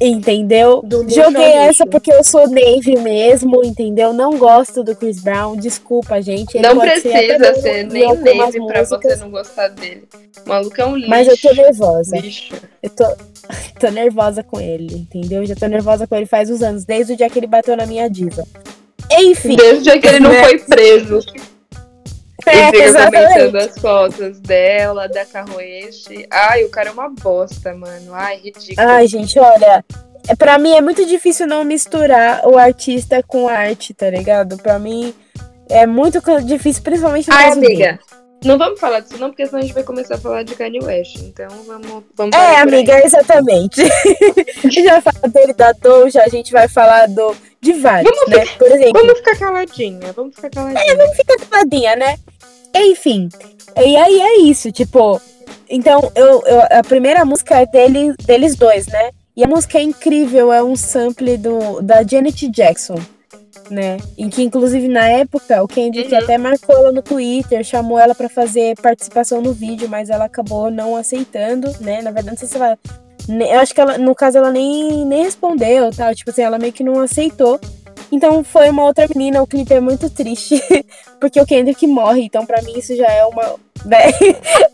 Entendeu? Joguei essa porque eu sou Navy mesmo, entendeu? Não gosto do Chris Brown, desculpa, gente. Ele Não ser precisa ser em nem neve pra você músicas, não gostar dele. O maluco é um lixo. Mas eu tô nervosa. Bicho. Eu tô, <laughs> tô nervosa com ele, entendeu? Já tô nervosa com ele faz uns anos, desde o dia que ele bateu na minha diva. Enfim, Desde o dia que ele não Né? foi preso. É, e fica exatamente. comentando as fotos dela, da Carroeste. Ai, o cara é uma bosta, mano. Ai, ridículo. Ai, gente, olha. É, pra mim é muito difícil não misturar o artista com a arte, tá ligado? Pra mim é muito difícil, principalmente no Ai, amiga. Não vamos falar disso não, porque senão a gente vai começar a falar de Kanye West. Então vamos, vamos É, por aí. amiga, exatamente. <laughs> a gente vai falar dele da Doja, a gente vai falar do, de vários, Vamos né? Por exemplo, Vamos ficar caladinha, vamos ficar caladinha. fica caladinha, né? Enfim. E aí é isso, tipo. Então, eu, eu- a primeira música é dele, deles dois, né? E a música é incrível, é um sample do, da Janet Jackson, né? Em que, inclusive, na época, o Kendrick Uhum. até marcou ela no Twitter, chamou ela pra fazer participação no vídeo, mas ela acabou não aceitando, né? Na verdade, não sei se ela. Eu acho que ela, no caso, ela nem, nem respondeu, tal. Tipo assim, ela meio que não aceitou. Então foi uma outra menina, o clipe é muito triste, <laughs> porque o Kendrick morre, então pra mim isso já é uma. Né?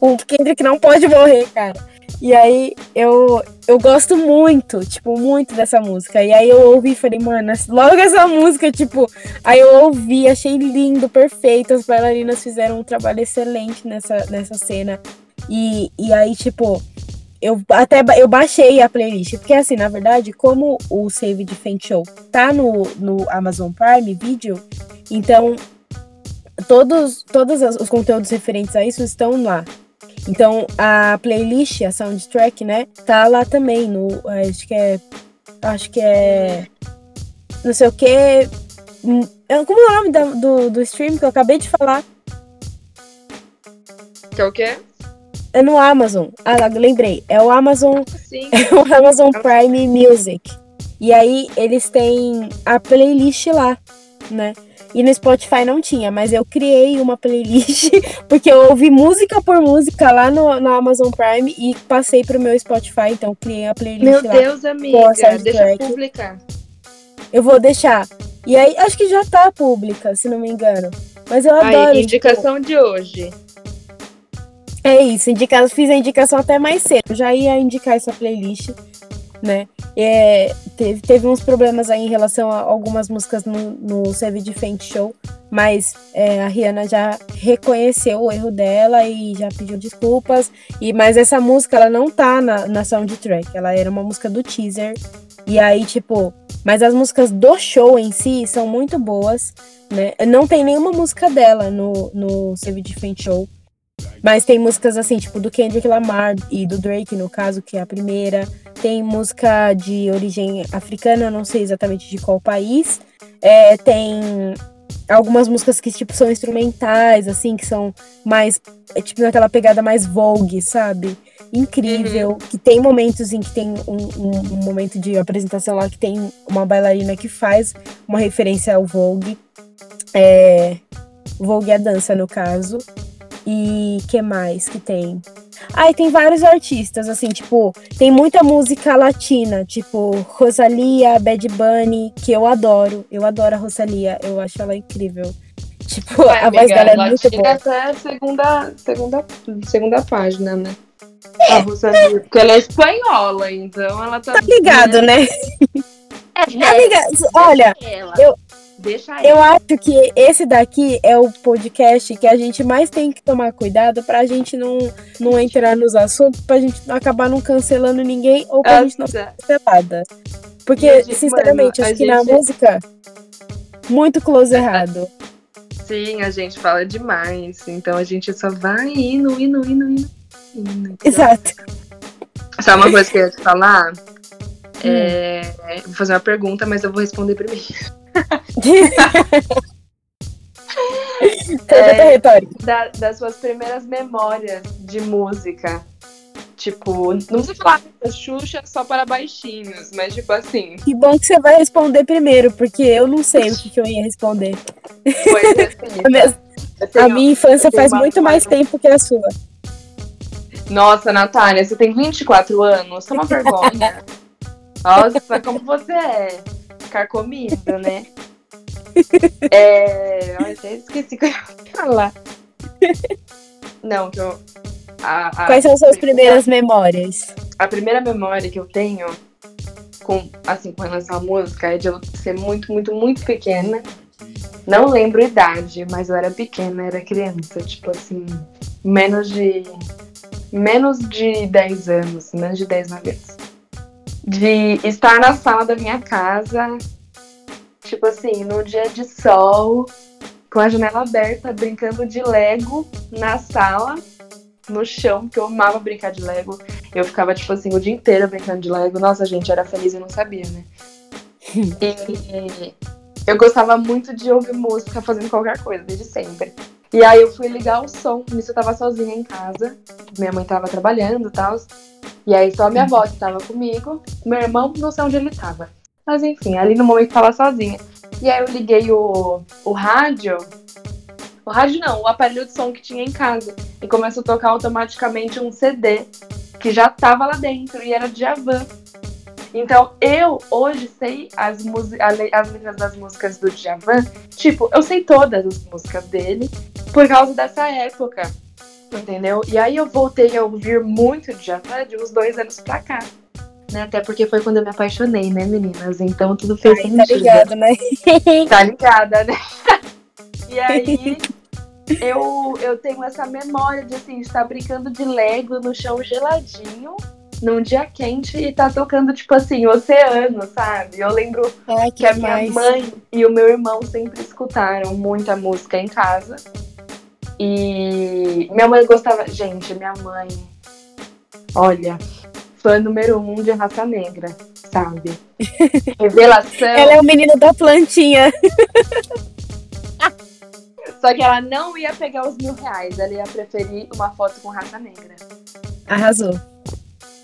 o <laughs> Kendrick não pode morrer, cara. E aí eu, eu gosto muito, tipo, muito dessa música. E aí eu ouvi e falei, mano, logo essa música, tipo, aí eu ouvi, achei lindo, perfeito. As bailarinas fizeram um trabalho excelente nessa, nessa cena. E, e aí, tipo, eu até eu baixei a playlist, porque assim, na verdade, como o Save de Faint Show tá no, no Amazon Prime Video, então todos, todos os conteúdos referentes a isso estão lá. Então a playlist, a soundtrack, né, tá lá também no, acho que é, acho que é, não sei o que, como é o nome da- do, do stream que eu acabei de falar? Que é o quê? É no Amazon. Ah, lembrei. É o Amazon Sim. <laughs> o Amazon Prime Music. E aí eles têm a playlist lá, né? E no Spotify não tinha, mas eu criei uma playlist <laughs> porque eu ouvi música por música lá no, Amazon Prime e passei pro meu Spotify, então criei a playlist Meu lá. Deus, amiga. Deixa eu publicar. Eu vou deixar. E aí, acho que já tá pública, se não me engano. Mas eu adoro. Aí, tipo, indicação de hoje. É isso, indica... fiz a indicação até mais cedo. Já ia indicar essa playlist, né? É, teve, teve uns problemas aí em relação a algumas músicas no, no Save de Faint Show, mas é, a Rihanna já reconheceu o erro dela e já pediu desculpas. E Mas essa música, ela não tá na, na soundtrack, ela era uma música do teaser. E aí, tipo, mas as músicas do show em si são muito boas, né? Não tem nenhuma música dela no, no Save de Faint Show. Mas tem músicas assim, tipo, do Kendrick Lamar e do Drake, no caso, que é a primeira. Tem música de origem africana, eu não sei exatamente de qual país. É, tem algumas músicas que, tipo, são instrumentais, assim, que são mais, é, tipo, naquela pegada mais Vogue, sabe? Incrível. Que tem momentos em que tem um, um- um momento de apresentação lá que tem uma bailarina que faz uma referência ao Vogue. É, Vogue é a dança, no caso. E que mais que tem? Ah, e tem vários artistas, assim, tipo, tem muita música latina, tipo Rosalia, Bad Bunny, que eu adoro. Eu adoro a Rosalia, eu acho ela incrível. Tipo, a voz dela é muito boa. até a segunda, segunda, segunda página, né? A Rosalia. Porque ela é espanhola, então ela tá. Tá ligado, né? É, Amiga, olha, ela. eu- Deixa ela. eu acho que esse daqui é o podcast que a gente mais tem que tomar cuidado pra gente não, não entrar nos assuntos, pra gente não acabar não cancelando ninguém ou pra gente não Nossa, ser cancelada. Porque, gente- sinceramente, mano, acho que na gente- música, muito close errado. Sim, a gente fala demais. Então a gente só vai indo, indo, indo, indo. indo? Exato. Sabe uma coisa que eu ia te falar? Hum. É, Vou fazer uma pergunta, mas eu vou responder primeiro. Retórica. Da- das suas primeiras memórias de música. Tipo, não precisa falar Xuxa só para baixinhos, mas tipo assim, Que bom que você vai responder primeiro, porque eu não sei o que, que eu ia responder. coisa <laughs> assim. A a minha infância faz uma muito mais tempo que a sua. Nossa, Natália, você tem 24 anos? Toma <laughs> vergonha. Nossa, como você é carcomido, né? <laughs> É. Eu até esqueci o que eu ia falar. Não, que eu. A, a, Quais são suas primeiras memórias? a primeira memória que eu tenho com, assim, com relação à música é de eu ser muito, muito, muito pequena. Não lembro a idade, mas eu era pequena, era criança, tipo assim, menos de. menos de 10 anos, menos de 10, 9 anos. De estar na sala da minha casa, tipo assim, num dia de sol, com a janela aberta, brincando de Lego na sala, no chão, porque eu amava brincar de Lego. Eu ficava, tipo assim, o dia inteiro brincando de Lego. Nossa, gente, era feliz e não sabia, né? <laughs> e eu gostava muito de ouvir música fazendo qualquer coisa, desde sempre. E aí eu fui ligar o som, nisso eu tava sozinha em casa. Minha mãe tava trabalhando e tal. E aí só minha avó que tava comigo. Meu irmão, não sei onde ele tava. Mas enfim, ali no momento tava sozinha. E aí eu liguei o, o rádio. O rádio não, o aparelho de som que tinha em casa. E começou a tocar automaticamente um CD que já tava lá dentro e era Djavan. Então eu hoje sei as, as letras das músicas do Djavan. Tipo, eu sei todas as músicas dele por causa dessa época. Entendeu? E aí eu voltei a ouvir muito Djavan de uns dois anos pra cá. Né? Até porque foi quando eu me apaixonei, né, meninas? Então tudo fez Ai, sentido. tá ligado, né? <laughs> Tá ligada, né? <laughs> E aí, eu, eu tenho essa memória de assim, estar brincando de Lego no chão geladinho, num dia quente, e tá tocando, tipo assim, oceano, sabe? Eu lembro Ai, que a minha mãe e o meu irmão sempre escutaram muita música em casa. E minha mãe gostava. Gente, minha mãe. Olha, fã número um de raça negra, sabe? <laughs> Revelação. Ela é o menino da plantinha. Só que ela não ia pegar os mil reais, ela ia preferir uma foto com raça negra. Arrasou.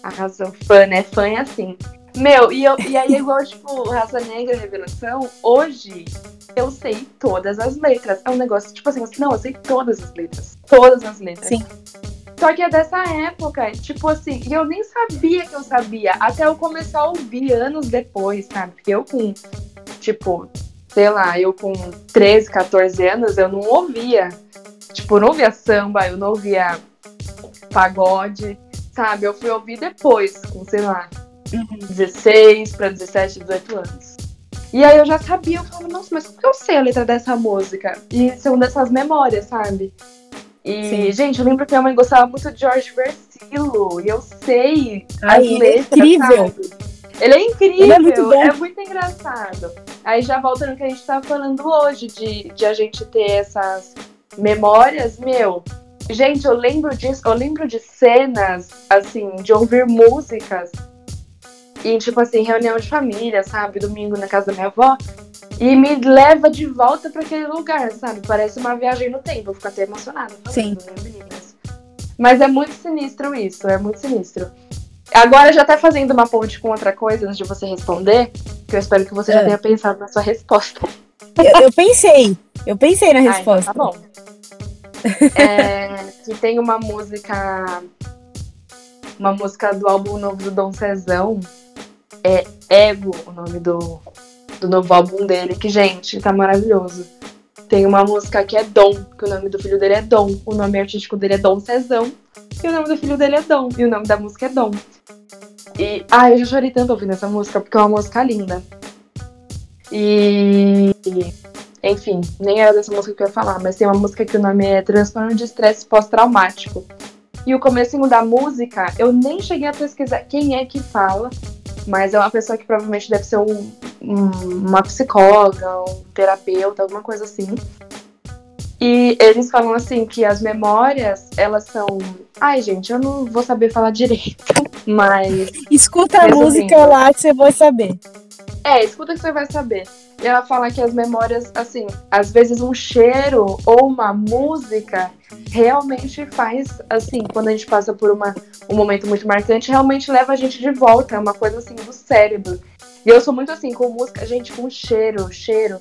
Arrasou. Fã, né? Fã é assim. Meu, e, eu, e aí, <laughs> igual, tipo, Raça Negra Revelação, hoje eu sei todas as letras. É um negócio, tipo assim, não, eu sei todas as letras. Todas as letras. Sim. Só que é dessa época, tipo assim, e eu nem sabia que eu sabia, até eu começar a ouvir anos depois, sabe? Porque eu com, tipo, sei lá, eu com 13, 14 anos, eu não ouvia. Tipo, eu não ouvia samba, eu não ouvia pagode, sabe? Eu fui ouvir depois, com, sei lá, 16 para 17, 18 anos. E aí eu já sabia, eu falava, nossa, mas como que eu sei a letra dessa música? E são dessas memórias, sabe? E, Sim. gente, eu lembro que minha mãe gostava muito de George Versilo. E eu sei Ai, as ele é letras, incrível. sabe? Ele é incrível, Ele é muito bom. é muito engraçado. Aí já voltando ao que a gente tava falando hoje, de, de a gente ter essas memórias, meu. Gente, eu lembro disso, eu lembro de cenas, assim, de ouvir músicas e, tipo assim, reunião de família, sabe? Domingo na casa da minha avó. E me leva de volta pra aquele lugar, sabe? Parece uma viagem no tempo. Eu fico até emocionada falando, Sim. né, meninas? Mas é muito sinistro isso, é muito sinistro. Agora já tá fazendo uma ponte com outra coisa antes de você responder, que eu espero que você já É. tenha pensado na sua resposta. Eu, eu pensei. Eu pensei na Ah, então resposta. tá bom. <laughs> É, que tem uma música. Uma música do álbum novo do Dom Cezão. É Ego, o nome do, do novo álbum dele, que, gente, tá maravilhoso. Tem uma música que é Dom, que o nome do filho dele é Dom. O nome artístico dele é Dom Cezão. E o nome do filho dele é Dom. E o nome da música é Dom. E. Ai, eu já chorei tanto ouvindo essa música, porque é uma música linda. E. Enfim, nem era dessa música que eu ia falar, mas tem uma música que o nome é Transtorno de Estresse Pós-Traumático. E o comecinho da música, eu nem cheguei a pesquisar quem é que fala, mas é uma pessoa que provavelmente deve ser um, um- uma psicóloga, um terapeuta, alguma coisa assim. E eles falam assim que as memórias, elas são. Ai, gente, eu não vou saber falar direito, <laughs> mas. Escuta a Resumindo. música lá que você vai saber. É, escuta que você vai saber. E ela fala que as memórias, assim, às vezes um cheiro ou uma música realmente faz, assim, quando a gente passa por uma, um momento muito marcante, realmente leva a gente de volta. É uma coisa, assim, do cérebro. E eu sou muito assim, com música, gente, com cheiro, cheiro.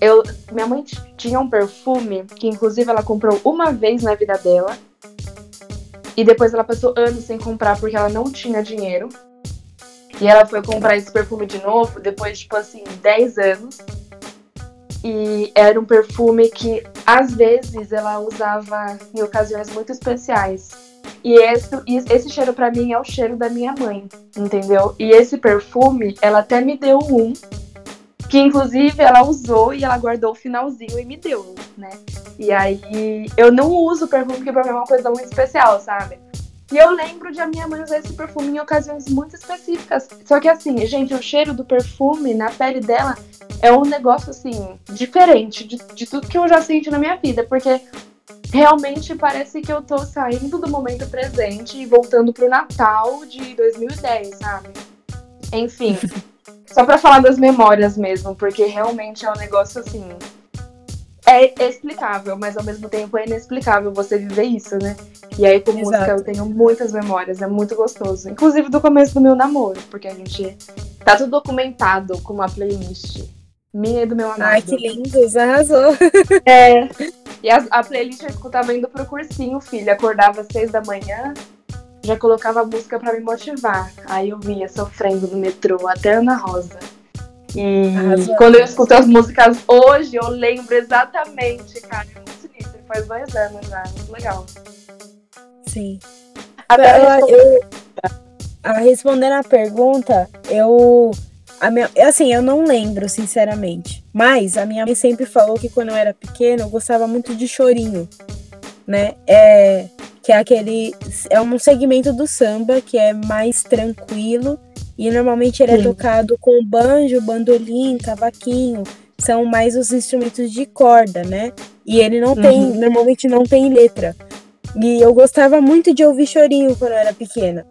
Eu, minha mãe tinha um perfume que, inclusive, ela comprou uma vez na vida dela. E depois ela passou anos sem comprar porque ela não tinha dinheiro. E ela foi comprar esse perfume de novo depois, tipo assim, 10 anos. E era um perfume que, às vezes, ela usava em ocasiões muito especiais. E esse, esse cheiro para mim é o cheiro da minha mãe, entendeu? E esse perfume, ela até me deu um, que inclusive ela usou e ela guardou o finalzinho e me deu, né? E aí eu não uso perfume porque pra mim é uma coisa muito especial, sabe? E eu lembro de a minha mãe usar esse perfume em ocasiões muito específicas. Só que assim, gente, o cheiro do perfume na pele dela é um negócio assim, diferente de, de tudo que eu já senti na minha vida. Porque realmente parece que eu tô saindo do momento presente e voltando pro Natal de 2010, sabe? Enfim. <laughs> só pra falar das memórias mesmo, porque realmente é um negócio assim. É explicável, mas ao mesmo tempo é inexplicável você viver isso, né? E aí com Exato. música eu tenho muitas memórias, é muito gostoso. Inclusive do começo do meu namoro, porque a gente tá tudo documentado com uma playlist minha e do meu amado. Ai, que lindo, arrasou. <laughs> É. E a, a playlist eu escutava indo pro cursinho, filho. Acordava às seis da manhã, já colocava a música para me motivar. Aí eu via sofrendo no metrô, até Ana Rosa. E Arrasou. quando eu escuto as músicas hoje, eu lembro exatamente, cara. É muito sinistro. Faz dois anos já. Muito legal. Sim. Agora, eu, eu, a, respondendo a pergunta, eu. A minha, assim, eu não lembro, sinceramente. Mas a minha mãe sempre falou que quando eu era pequena eu gostava muito de chorinho. Né? É, que é aquele. É um segmento do samba que é mais tranquilo. E normalmente ele é Sim. tocado com banjo, bandolim, cavaquinho. São mais os instrumentos de corda, né? E ele não tem, uhum. normalmente não tem letra. E eu gostava muito de ouvir chorinho quando eu era pequena,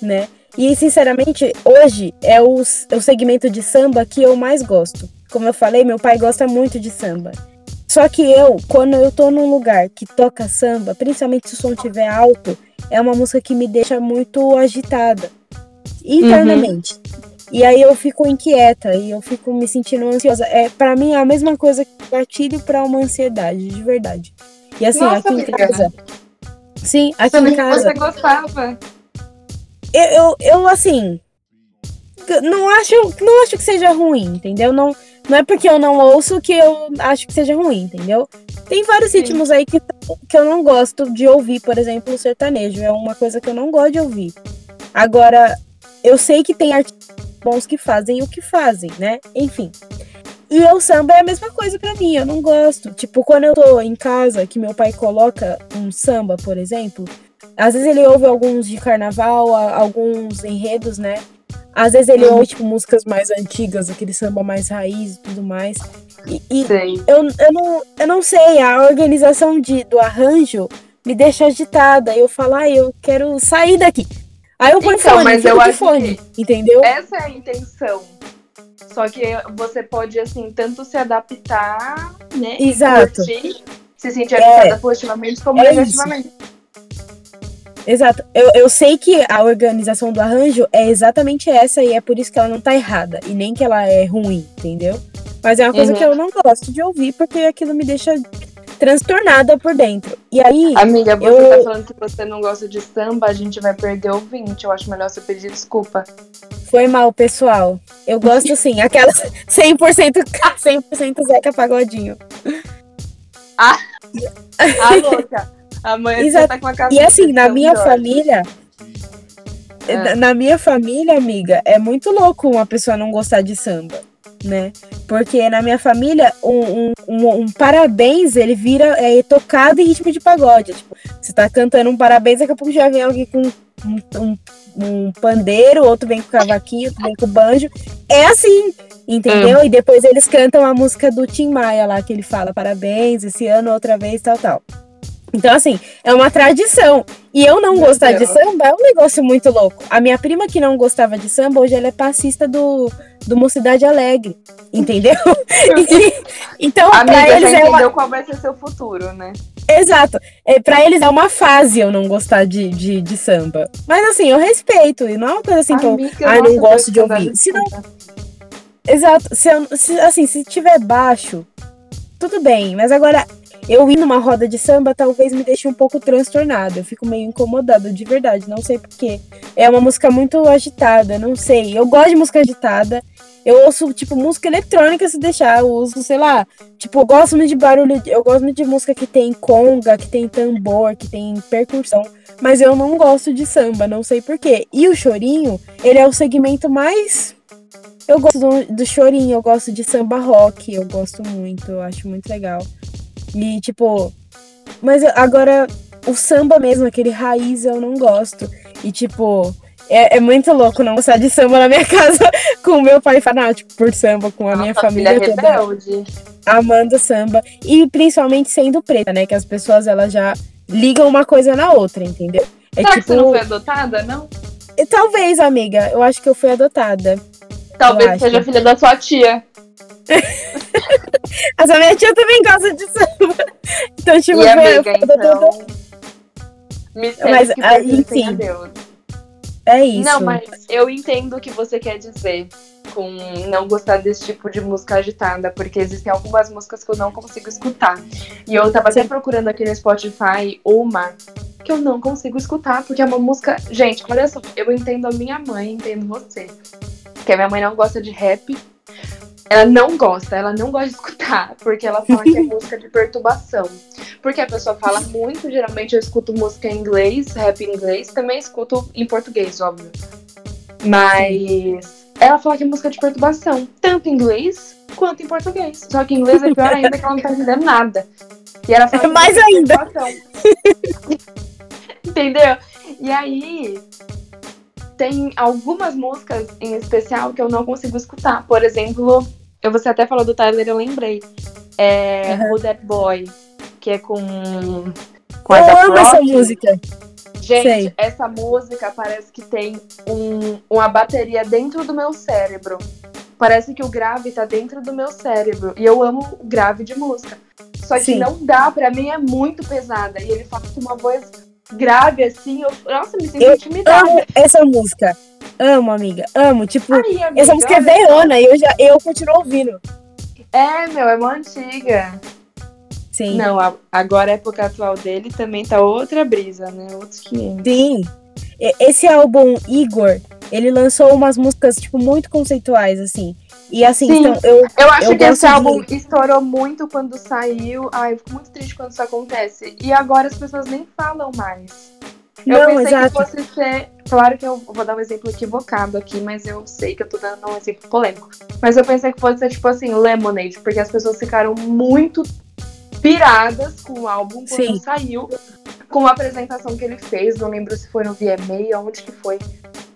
né? E sinceramente, hoje é o, é o segmento de samba que eu mais gosto. Como eu falei, meu pai gosta muito de samba. Só que eu, quando eu tô num lugar que toca samba, principalmente se o som estiver alto, é uma música que me deixa muito agitada internamente. Uhum. E aí eu fico inquieta e eu fico me sentindo ansiosa. É, para mim é a mesma coisa que gatilho para uma ansiedade, de verdade. E assim, Nossa, aqui em casa, Sim, aqui em casa. Você gostava? Eu, eu, eu, assim. Não acho, não acho que seja ruim, entendeu? Não, não é porque eu não ouço que eu acho que seja ruim, entendeu? Tem vários Sim. ritmos aí que, que eu não gosto de ouvir, por exemplo, o sertanejo. É uma coisa que eu não gosto de ouvir. Agora, eu sei que tem artistas bons que fazem o que fazem, né? Enfim. E o samba é a mesma coisa para mim, eu não gosto. Tipo, quando eu tô em casa, que meu pai coloca um samba, por exemplo, às vezes ele ouve alguns de carnaval, alguns enredos, né? Às vezes ele ouve, tipo, músicas mais antigas, aquele samba mais raiz e tudo mais. E, e eu, eu, não, eu não sei, a organização de, do arranjo me deixa agitada. Eu falo, ah, eu quero sair daqui. Aí eu ponho então, mas eu acho fone, que entendeu? Essa é a intenção só que você pode, assim, tanto se adaptar, né? Exato. Curtir, se sentir afetada é, positivamente como é negativamente. Isso. Exato. Eu, eu sei que a organização do arranjo é exatamente essa e é por isso que ela não tá errada. E nem que ela é ruim, entendeu? Mas é uma coisa uhum. que eu não gosto de ouvir porque aquilo me deixa transtornada por dentro. E aí. Amiga, você eu... tá falando que você não gosta de samba, a gente vai perder o 20. Eu acho melhor você pedir desculpa. Foi mal, pessoal. Eu gosto sim, aquelas 100%, 100% Zeca Pagodinho. Ah, <laughs> a louca. Amanhã Exato. tá com a E assim, na minha família. É. Na minha família, amiga, é muito louco uma pessoa não gostar de samba né? Porque na minha família, um, um, um, um parabéns, ele vira é, tocado em ritmo de pagode. Tipo, você tá cantando um parabéns, daqui a pouco já vem alguém com um, um pandeiro, outro vem com cavaquinho, outro vem com banjo. É assim, entendeu? É. E depois eles cantam a música do Tim Maia lá, que ele fala parabéns, esse ano outra vez, tal, tal. Então, assim, é uma tradição. E eu não Meu gostar Deus. de samba é um negócio muito louco. A minha prima que não gostava de samba, hoje ela é passista do, do Mocidade Alegre. Entendeu? <laughs> então, Amiga, pra eles é uma... qual vai ser seu futuro, né? Exato. É, pra eles é uma fase eu não gostar de, de, de samba. Mas assim, eu respeito. E não é uma coisa assim Amiga, que eu, ah, não gosto de ouvir. Se não... Exato. Se, se, assim, se tiver baixo, tudo bem. Mas agora, eu ir numa roda de samba talvez me deixe um pouco transtornada. Eu fico meio incomodada, de verdade, não sei porquê. É uma música muito agitada, não sei. Eu gosto de música agitada. Eu ouço, tipo, música eletrônica se deixar. Eu uso, sei lá. Tipo, eu gosto muito de barulho. Eu gosto muito de música que tem conga, que tem tambor, que tem percussão. Mas eu não gosto de samba, não sei porquê. E o chorinho, ele é o segmento mais eu gosto do, do chorinho, eu gosto de samba rock, eu gosto muito, eu acho muito legal. E, tipo, mas agora o samba mesmo, aquele raiz, eu não gosto. E, tipo, é, é, muito louco não gostar de samba na minha <laughs> casa com o meu pai fanático por samba, com a Nossa, minha família filha toda. Rebelde. Amando samba. E principalmente sendo preta, né? Que as pessoas elas já ligam uma coisa na outra, entendeu? É Será tipo... que você não foi adotada, não? Talvez, amiga. Eu acho que eu fui adotada. Talvez seja filha da sua tia. <laughs> Mas a minha tia também gosta de samba. Então, tipo, e amiga, então... Me Mas, ah, enfim. É isso. Não, mas eu entendo o que você quer dizer com não gostar desse tipo de música agitada, porque existem algumas músicas que eu não consigo escutar. E eu tava Sim. até procurando aqui no Spotify uma que eu não consigo escutar, porque é uma música. Gente, olha só, eu entendo a minha mãe, entendo você porque a minha mãe não gosta de rap. Ela não gosta, ela não gosta de escutar, porque ela fala que é <laughs> música de perturbação. Porque a pessoa fala muito, geralmente eu escuto música em inglês, rap em inglês, também escuto em português, óbvio. Mas ela fala que é música de perturbação, tanto em inglês quanto em português. Só que em inglês é pior ainda que ela não tá entendendo nada. E ela fala é mais ainda. <laughs> Entendeu? E aí, tem algumas músicas em especial que eu não consigo escutar. Por exemplo, você até falou do Tyler, eu lembrei. É uhum. Who That Boy, que é com. com eu amo essa música. Gente, Sei. essa música parece que tem um, uma bateria dentro do meu cérebro. Parece que o grave tá dentro do meu cérebro. E eu amo o grave de música. Só que Sim. não dá, pra mim é muito pesada. E ele fala com uma voz grave, assim. Eu, nossa, me sinto eu intimidada. Amo essa música. Amo, amiga. Amo. Tipo, Ai, amiga, essa música é velhona e eu, já, eu continuo ouvindo. É, meu, é uma antiga. Sim. Não, agora a época atual dele também tá outra brisa, né? Outros 500. Sim. Esse álbum Igor, ele lançou umas músicas, tipo, muito conceituais, assim. E assim, Sim. então eu. Eu acho eu que esse álbum de... estourou muito quando saiu. Ai, eu fico muito triste quando isso acontece. E agora as pessoas nem falam mais. Eu Não, pensei exato. que fosse ser. Claro que eu vou dar um exemplo equivocado aqui, mas eu sei que eu tô dando um exemplo polêmico. Mas eu pensei que fosse ser tipo assim, Lemonade, porque as pessoas ficaram muito piradas com o álbum quando Sim. saiu. Com a apresentação que ele fez, não lembro se foi no VMA, onde que foi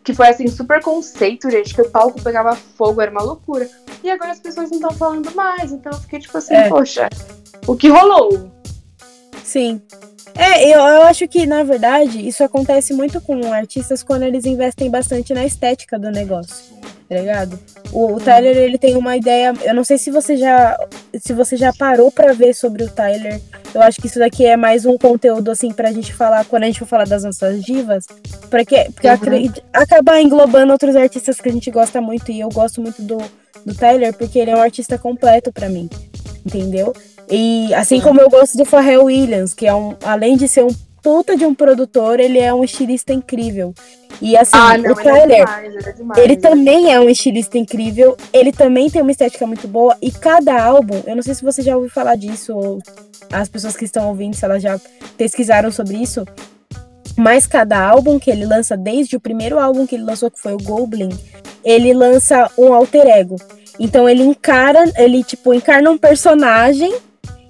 que foi assim, super conceito, gente, que o palco pegava fogo, era uma loucura. E agora as pessoas não estão falando mais, então eu fiquei tipo assim, é. poxa, o que rolou? Sim. É, eu, eu acho que, na verdade, isso acontece muito com artistas quando eles investem bastante na estética do negócio tá ligado? O, o Tyler, ele tem uma ideia. Eu não sei se você já. Se você já parou para ver sobre o Tyler. Eu acho que isso daqui é mais um conteúdo, assim, pra gente falar, quando a gente for falar das nossas divas. Porque, porque uhum. acabar englobando outros artistas que a gente gosta muito. E eu gosto muito do, do Tyler, porque ele é um artista completo para mim. Entendeu? E assim Sim. como eu gosto do Pharrell Williams, que é um. Além de ser um puta de um produtor, ele é um estilista incrível. E assim, ah, não, o Tyler, ele, é demais, ele, é demais, ele também é um estilista incrível, ele também tem uma estética muito boa, e cada álbum, eu não sei se você já ouviu falar disso, ou as pessoas que estão ouvindo, se elas já pesquisaram sobre isso, mas cada álbum que ele lança, desde o primeiro álbum que ele lançou, que foi o Goblin, ele lança um alter ego. Então ele encara, ele tipo, encarna um personagem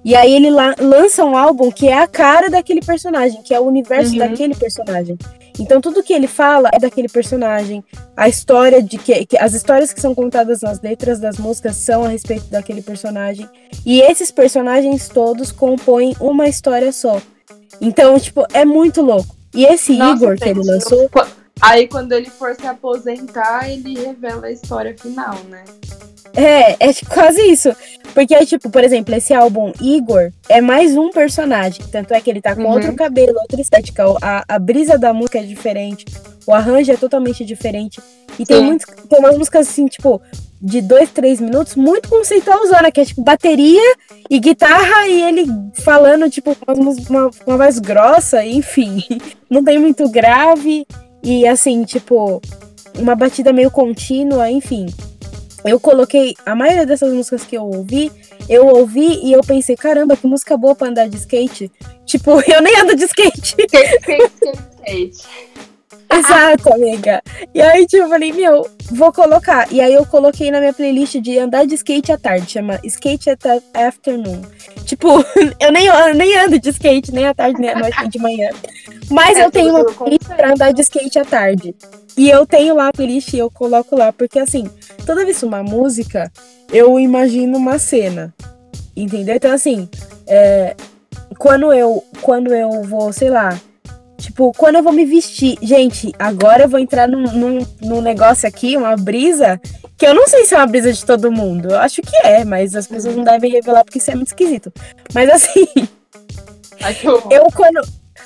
e aí ele la lança um álbum que é a cara daquele personagem, que é o universo uhum. daquele personagem. Então tudo que ele fala é daquele personagem. A história de que, que, as histórias que são contadas nas letras das músicas são a respeito daquele personagem. E esses personagens todos compõem uma história só. Então, tipo, é muito louco. E esse Nossa, Igor que ele lançou. Aí quando ele for se aposentar, ele revela a história final, né? É, é quase isso. Porque, tipo, por exemplo, esse álbum Igor é mais um personagem. Tanto é que ele tá com uhum. outro cabelo, outra estética. A, a brisa da música é diferente. O arranjo é totalmente diferente. E tem, muitos, tem umas músicas assim, tipo, de dois, três minutos, muito conceitualzona, que é tipo bateria e guitarra e ele falando, tipo, uma, uma, uma voz grossa, enfim. <laughs> Não tem muito grave e assim, tipo, uma batida meio contínua, enfim. Eu coloquei a maioria dessas músicas que eu ouvi, eu ouvi e eu pensei, caramba, que música boa pra andar de skate. Tipo, <laughs> eu nem ando de skate. Skate, skate, skate. Exato, amiga. E aí, tipo, eu falei, meu, vou colocar. E aí eu coloquei na minha playlist de andar de skate à tarde, chama Skate at Afternoon. Tipo, <laughs> eu nem, eu nem ando de skate, nem à tarde, nem à noite, nem de manhã. Mas É eu tenho uma playlist pra andar de skate à tarde. E eu tenho lá a playlist e eu coloco lá, porque assim, toda vez que uma música, eu imagino uma cena. Entendeu? Então, assim, é, quando eu quando eu vou, sei lá, tipo, quando eu vou me vestir. Gente, agora eu vou entrar num, num, num negócio aqui, uma brisa, que eu não sei se é uma brisa de todo mundo. Eu acho que é, mas as pessoas não devem revelar porque isso é muito esquisito. Mas assim, Ai, eu quando.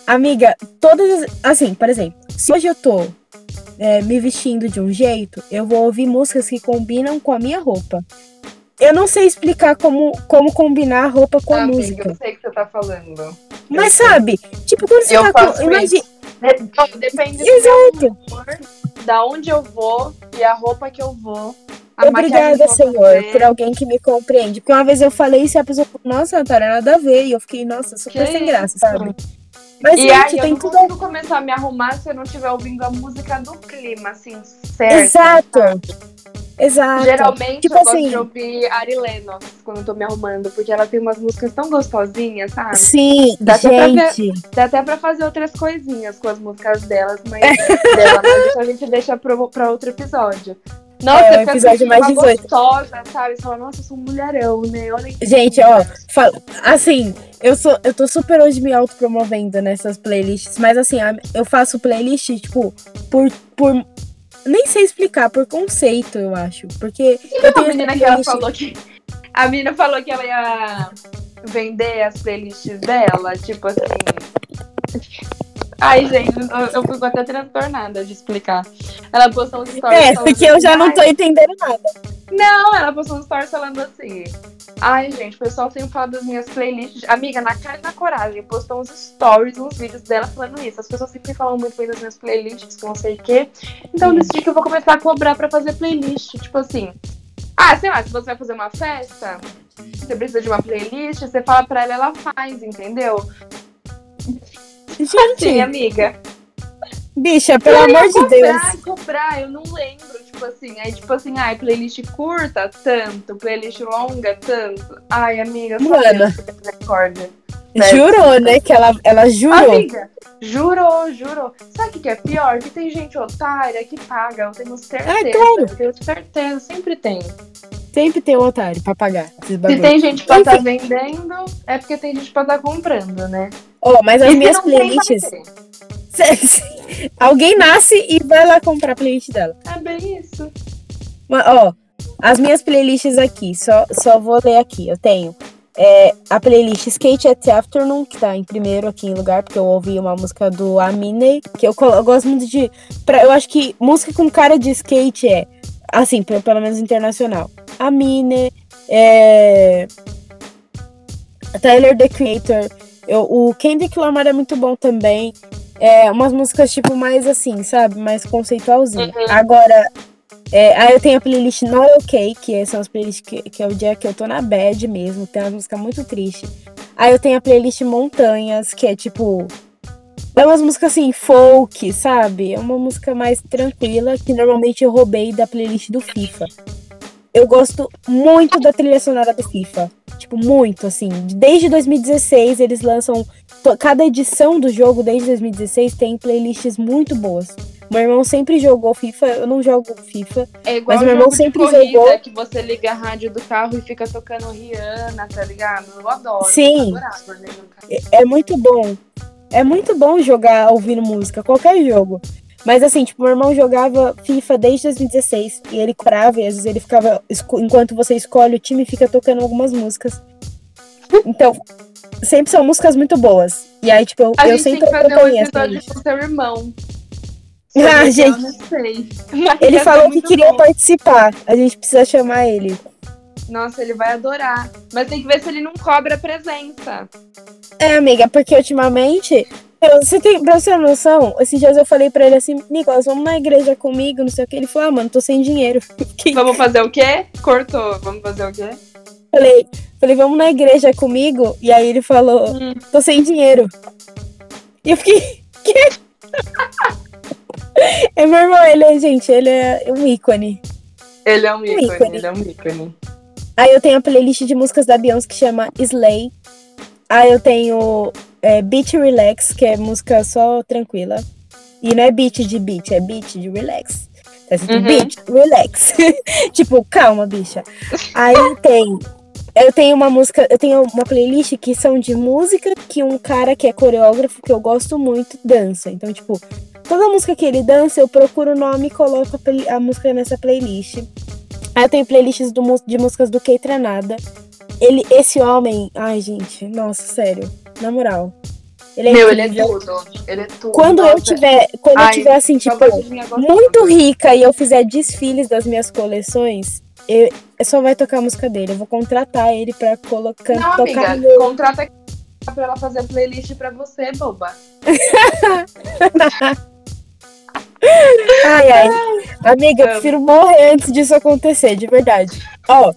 Amiga, todas as. Assim, por exemplo, se hoje eu tô é, me vestindo de um jeito, eu vou ouvir músicas que combinam com a minha roupa. Eu não sei explicar como, como combinar a roupa com a Amiga, música. eu sei o que você tá falando. Mas sabe, tipo, quando você Eu tá com. Imagina. De- Depende do Exato. humor, da onde eu vou e a roupa que eu vou. Obrigada, eu Senhor, por alguém que me compreende. Porque uma vez eu falei isso e a pessoa falou, nossa, Natália, nada a ver. E eu fiquei, nossa, super Que sem graça, isso? sabe? Mas, E gente, aí, eu tem não tudo. consigo começar a me arrumar se eu não estiver ouvindo a música do clima, assim, certo. Exato. Exato. Geralmente Tipo eu gosto assim- de ouvir Ari Lennox quando eu tô me arrumando, porque ela tem umas músicas tão gostosinhas, sabe? Sim, Dá até pra ver- gente. Dá até pra fazer outras coisinhas com as músicas delas, mas, <laughs> dela, mas isso a gente deixa pro, pra outro episódio. Nossa, É, fica episódio sentindo mais uma 18. gostosa, sabe? Você fala, nossa, eu sou um mulherão, né? Olha que Gente, ó, fa- assim, eu sou, eu tô super hoje me autopromovendo nessas playlists, mas assim, eu faço playlist, tipo, por, por. Nem sei explicar, por conceito, eu acho. Porque eu a tenho menina essa que ela falou que. A menina falou que ela ia vender as playlists dela, tipo assim. Ai, gente, eu, eu fico até transtornada de explicar. Ela postou uns stories. É, porque eu já não "Ai, tô entendendo nada. Não, ela postou um stories falando assim. Ai, gente, o pessoal tem falado das minhas playlists. Amiga, na cara e na coragem, postou uns stories, uns vídeos dela falando isso. As pessoas sempre falam muito bem das minhas playlists, que não sei o quê. Então, eu decidi que eu vou começar a cobrar pra fazer playlist. Tipo assim. Ah, sei lá, se você vai fazer uma festa, você precisa de uma playlist, você fala pra ela, ela faz, entendeu? Sim, Gente, amiga. bicha, pelo amor de Deus. cobrar, cobrar, eu não lembro, tipo assim, aí tipo assim, ai, playlist curta, tanto, playlist longa, tanto. Ai, amiga, só Mano. Deus misericórdia. Certo. Jurou, né? Que ela, ela jurou. Amiga, jurou, jurou. Sabe o que, que é pior? Que tem gente otária que paga, eu tenho certeza. Ah, claro. Eu tenho certeza, sempre tem. Sempre tem um otário pra pagar Se tem gente pra estar vendendo, é porque tem gente pra estar comprando, né? Ó, mas as minhas playlists. <laughs> Alguém nasce e vai lá comprar a playlist dela. É bem isso. Mas, ó, as minhas playlists aqui, só, só vou ler aqui. Eu tenho é, a playlist Skate at Afternoon, que tá em primeiro aqui em lugar, porque eu ouvi uma música do Amine, que eu, eu gosto muito de. Pra, eu acho que música com cara de skate é, assim, pe- pelo menos internacional. Amine, é, Tyler the Creator, eu, o Kendrick Lamar é muito bom também. É, umas músicas, tipo, mais assim, sabe? Mais conceitualzinha. Agora, é, aí eu tenho a playlist Not Okay, que são as playlists que, que é o dia que eu tô na bad mesmo, tem uma música muito triste. Aí eu tenho a playlist Montanhas, que é tipo. É umas músicas assim, folk, sabe? É uma música mais tranquila, que normalmente eu roubei da playlist do FIFA. Eu gosto muito da trilha sonora do FIFA. Tipo, muito, assim. Desde 2016 eles lançam. Cada edição do jogo, desde 2016, tem playlists muito boas. Meu irmão sempre jogou FIFA, eu não jogo FIFA. É igual Mas meu irmão sempre corrida, jogou. que você liga a rádio do carro e fica tocando Rihanna, tá ligado? Eu adoro. Sim. Eu adorava, né, carro. É muito bom. É muito bom jogar ouvindo música, qualquer jogo. Mas assim, tipo, meu irmão jogava FIFA desde 2016 e ele comprava e às vezes ele ficava, enquanto você escolhe o time, fica tocando algumas músicas. Então, sempre são músicas muito boas. E aí, tipo, eu, A eu gente tem sempre que fazer um episódio com seu irmão. <laughs> Ah, Eu gente, não sei. <laughs> Ele ser falou que queria bom. participar. A gente precisa chamar ele. Nossa, ele vai adorar. Mas tem que ver se ele não cobra presença. É, amiga, porque ultimamente. Você tem, pra você ter noção, esses dias eu falei pra ele assim, Nicolas, vamos na igreja comigo, não sei o que. Ele falou, ah, mano, tô sem dinheiro. <laughs> Vamos fazer o quê? Cortou. Vamos fazer o quê? falei, falei, vamos na igreja comigo? E aí ele falou, Hum. tô sem dinheiro. E eu fiquei. <laughs> Quê? é meu irmão, ele é, gente, ele é um ícone. Ele é um ícone, ícone. ele é um ícone. Aí eu tenho a playlist de músicas da Beyoncé que chama Slay. Aí eu tenho é, Beat Relax, que é música só tranquila. E não é beat de beat, é beat de relax. Tá escrito Uhum. beat, relax. <laughs> tipo, calma, bicha. Aí tem. Eu tenho uma música, eu tenho uma playlist que são de música que um cara que é coreógrafo, que eu gosto muito, dança. Então, tipo, toda música que ele dança, eu procuro o nome e coloco a, a música nessa playlist. Aí eu tenho playlists do de músicas do Kei Tranada. Ele, esse homem, ai gente, nossa, sério, na moral. Ele é Meu, ele é tudo. Ele é tudo. Quando eu Nossa, tiver, quando eu Ai, tiver assim, tipo, muito rica e eu fizer desfiles das minhas coleções, eu, só vai tocar a música dele. Eu vou contratar ele pra colocar, Não, tocar amiga, meu. contrata pra ela fazer a playlist pra você, boba. <laughs> Ai, ai. Amiga, eu prefiro morrer antes disso acontecer, de verdade. Ó,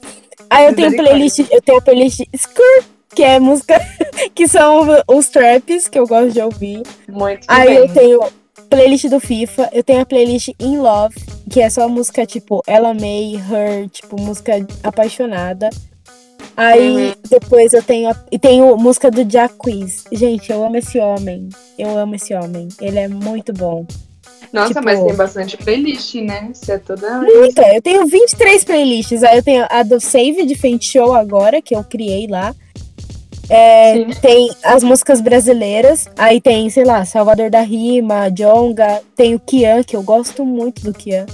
aí eu tenho playlist, eu tenho a playlist Skrr, que é música <laughs> que são os traps que eu gosto de ouvir. Muito Aí bem. eu tenho playlist do FIFA, eu tenho a playlist In Love, que é só música tipo Ella May, Her, tipo música apaixonada. Aí Uhum. depois eu tenho a, e tenho música do Jacquees. Gente, eu amo esse homem. Eu amo esse homem. Ele é muito bom. Nossa, tipo- mas tem bastante playlist, né? Você é toda. Então, eu tenho 23 playlists. Aí eu tenho a do Save de Fente Show agora, que eu criei lá. É, tem as músicas brasileiras. Aí tem, sei lá, Salvador da Rima, Jonga. Tem o Kian, que eu gosto muito do Kian.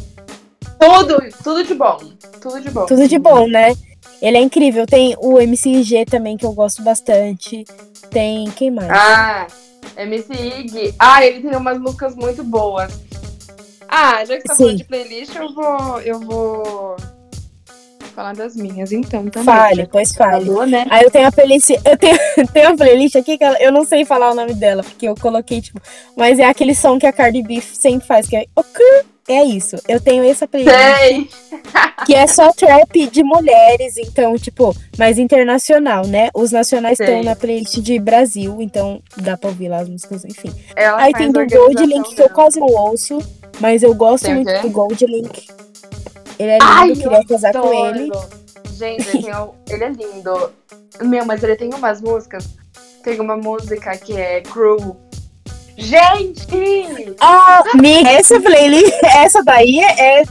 Tudo, tudo de bom. Tudo de bom. Tudo de bom, né? Ele é incrível. Tem o MCG também, que eu gosto bastante. Tem. Quem mais? Ah, MC Ig. Ah, ele tem umas músicas muito boas. Ah, já que você tá Sim. falando de playlist, eu vou. Eu vou. Falar das minhas, então, também. Fale, pois você fale. Falou, né? Aí eu tenho a playlist. Eu tenho, <laughs> tenho uma playlist aqui que ela- eu não sei falar o nome dela, porque eu coloquei, tipo. Mas é aquele som que a Cardi B sempre faz, que é. "Ok". É isso. Eu tenho essa playlist Sei. <laughs> que é só trap de mulheres, então, tipo, mais internacional, né? Os nacionais estão na playlist de Brasil, então dá pra ouvir lá as músicas, enfim. Ela Aí tem do Gold Link, que eu quase não ouço, mas eu gosto Tem o muito do Gold Link. Ele é lindo, Ai, queria casar com ele. Gente, ele, um- ele é lindo. Meu, mas ele tem umas músicas. Tem uma música que é Cruel. Gente! Ah, amiga, essa playlist, <laughs> essa daí é.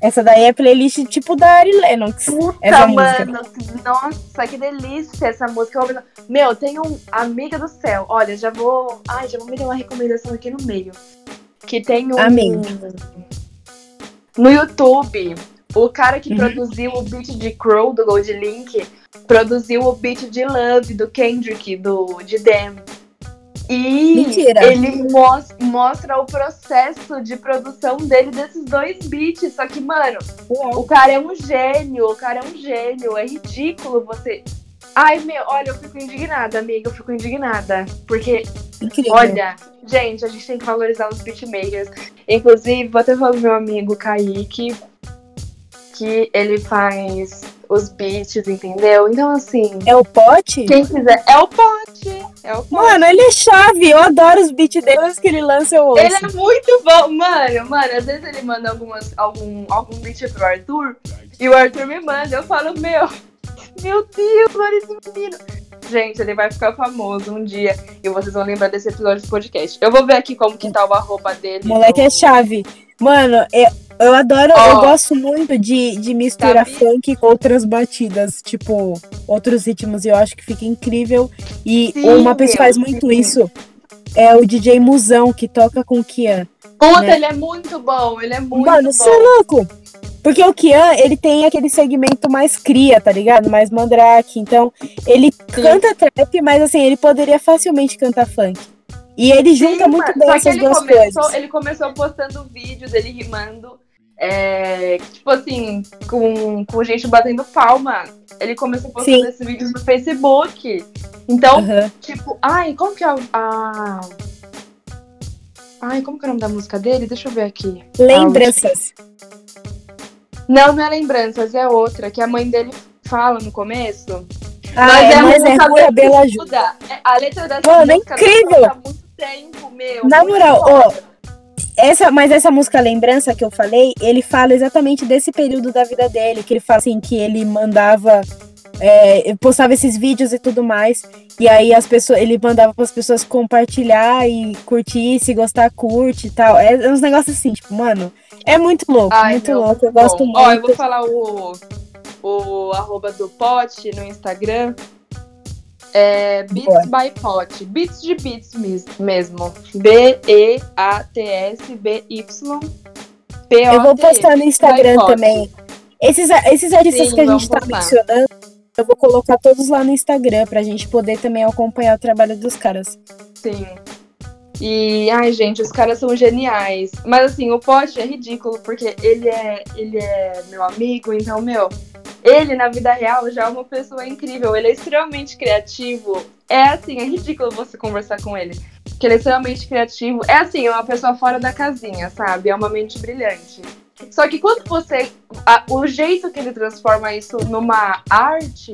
Essa daí é playlist tipo da Ari Lennox. Essa música. mano, nossa, que delícia essa música. Meu, tem um amiga do céu. Olha, já vou. Ai, já vou me dar uma recomendação aqui no meio. Que tem um. Amém. No YouTube, o cara que Uhum. produziu o beat de Crow do Gold Link produziu o beat de Love do Kendrick, do de Dem. E Mentira. ele mos- mostra o processo de produção dele desses dois beats. Só que, mano, o cara é um gênio, o cara é um gênio. É ridículo você. Ai, meu, olha, eu fico indignada, amiga, eu fico indignada. Porque, Incrível. olha, gente, a gente tem que valorizar os beatmakers. Inclusive, vou até falar pro meu amigo Kaique, que ele faz os beats, entendeu? Então, assim, É o pote? quem quiser. É o pote! É o pote. Mano, ele é chave. Eu adoro os beats dele. Todas que ele lança, eu ouço. Ele é muito bom, mano, mano. Às vezes ele manda algumas, algum, algum beat pro Arthur e o Arthur me manda. Eu falo, meu, meu Deus, olha esse menino. Gente, ele vai ficar famoso um dia e vocês vão lembrar desse episódio do podcast. Eu vou ver aqui como que tá o arroba dele. Moleque no- é chave. Mano, eu, eu adoro, Ó. eu gosto muito de, de misturar Sabe? funk com outras batidas, tipo, outros ritmos, e eu acho que fica incrível. E Sim, uma pessoa faz muito sim. isso é o DJ Musão, que toca com o Kian. Puta, né? ele é muito bom, ele é muito Mano, bom. você é louco! Porque o Kian, ele tem aquele segmento mais cria, tá ligado? Mais mandrake. Então, ele canta trap, mas assim, ele poderia facilmente cantar funk. E ele junta Sim, muito mano. bem essas ele duas começou, coisas. ele começou postando vídeos dele rimando. É, tipo assim, com, com gente batendo palma. Ele começou postando Sim. esses vídeos no Facebook. Então, Aham. tipo, ai, como que é a, a. Ai, como que é o nome da música dele? Deixa eu ver aqui. Lembranças. Não, não é Lembranças, é outra, que a mãe dele fala no começo. Ah, é, a mas é música rua, Bela ajuda. É, A letra dessa Mano, é música incrível! há muito tempo, meu. Na moral, ó, Essa, mas essa música Lembrança que eu falei, ele fala exatamente desse período da vida dele, que ele fala assim, que ele mandava, é, postava esses vídeos e tudo mais, e aí as pessoas, ele mandava para as pessoas compartilhar e curtir, se gostar, curte e tal. É, é uns negócios assim, tipo, mano, é muito louco, Ai, muito meu, louco, eu Bom, gosto Ó, eu muito. vou falar o, o arroba do Pote no Instagram. É Beats by Pot. Beats de Beats mes- mesmo. B-E-A-T-S-B-Y. Eu vou postar no Instagram Pot. também. Esses, esses artistas Sim, que a gente tá postar. mencionando, eu vou colocar todos lá no Instagram pra gente poder também acompanhar o trabalho dos caras. Sim. E, ai, gente, os caras são geniais. Mas, assim, o Pote é ridículo, porque ele é, ele é meu amigo, então, meu, ele na vida real já é uma pessoa incrível. Ele é extremamente criativo. É, assim, é ridículo você conversar com ele. Porque ele é extremamente criativo. É, assim, é uma pessoa fora da casinha, sabe? É uma mente brilhante. Só que quando você. a- o jeito que ele transforma isso numa arte,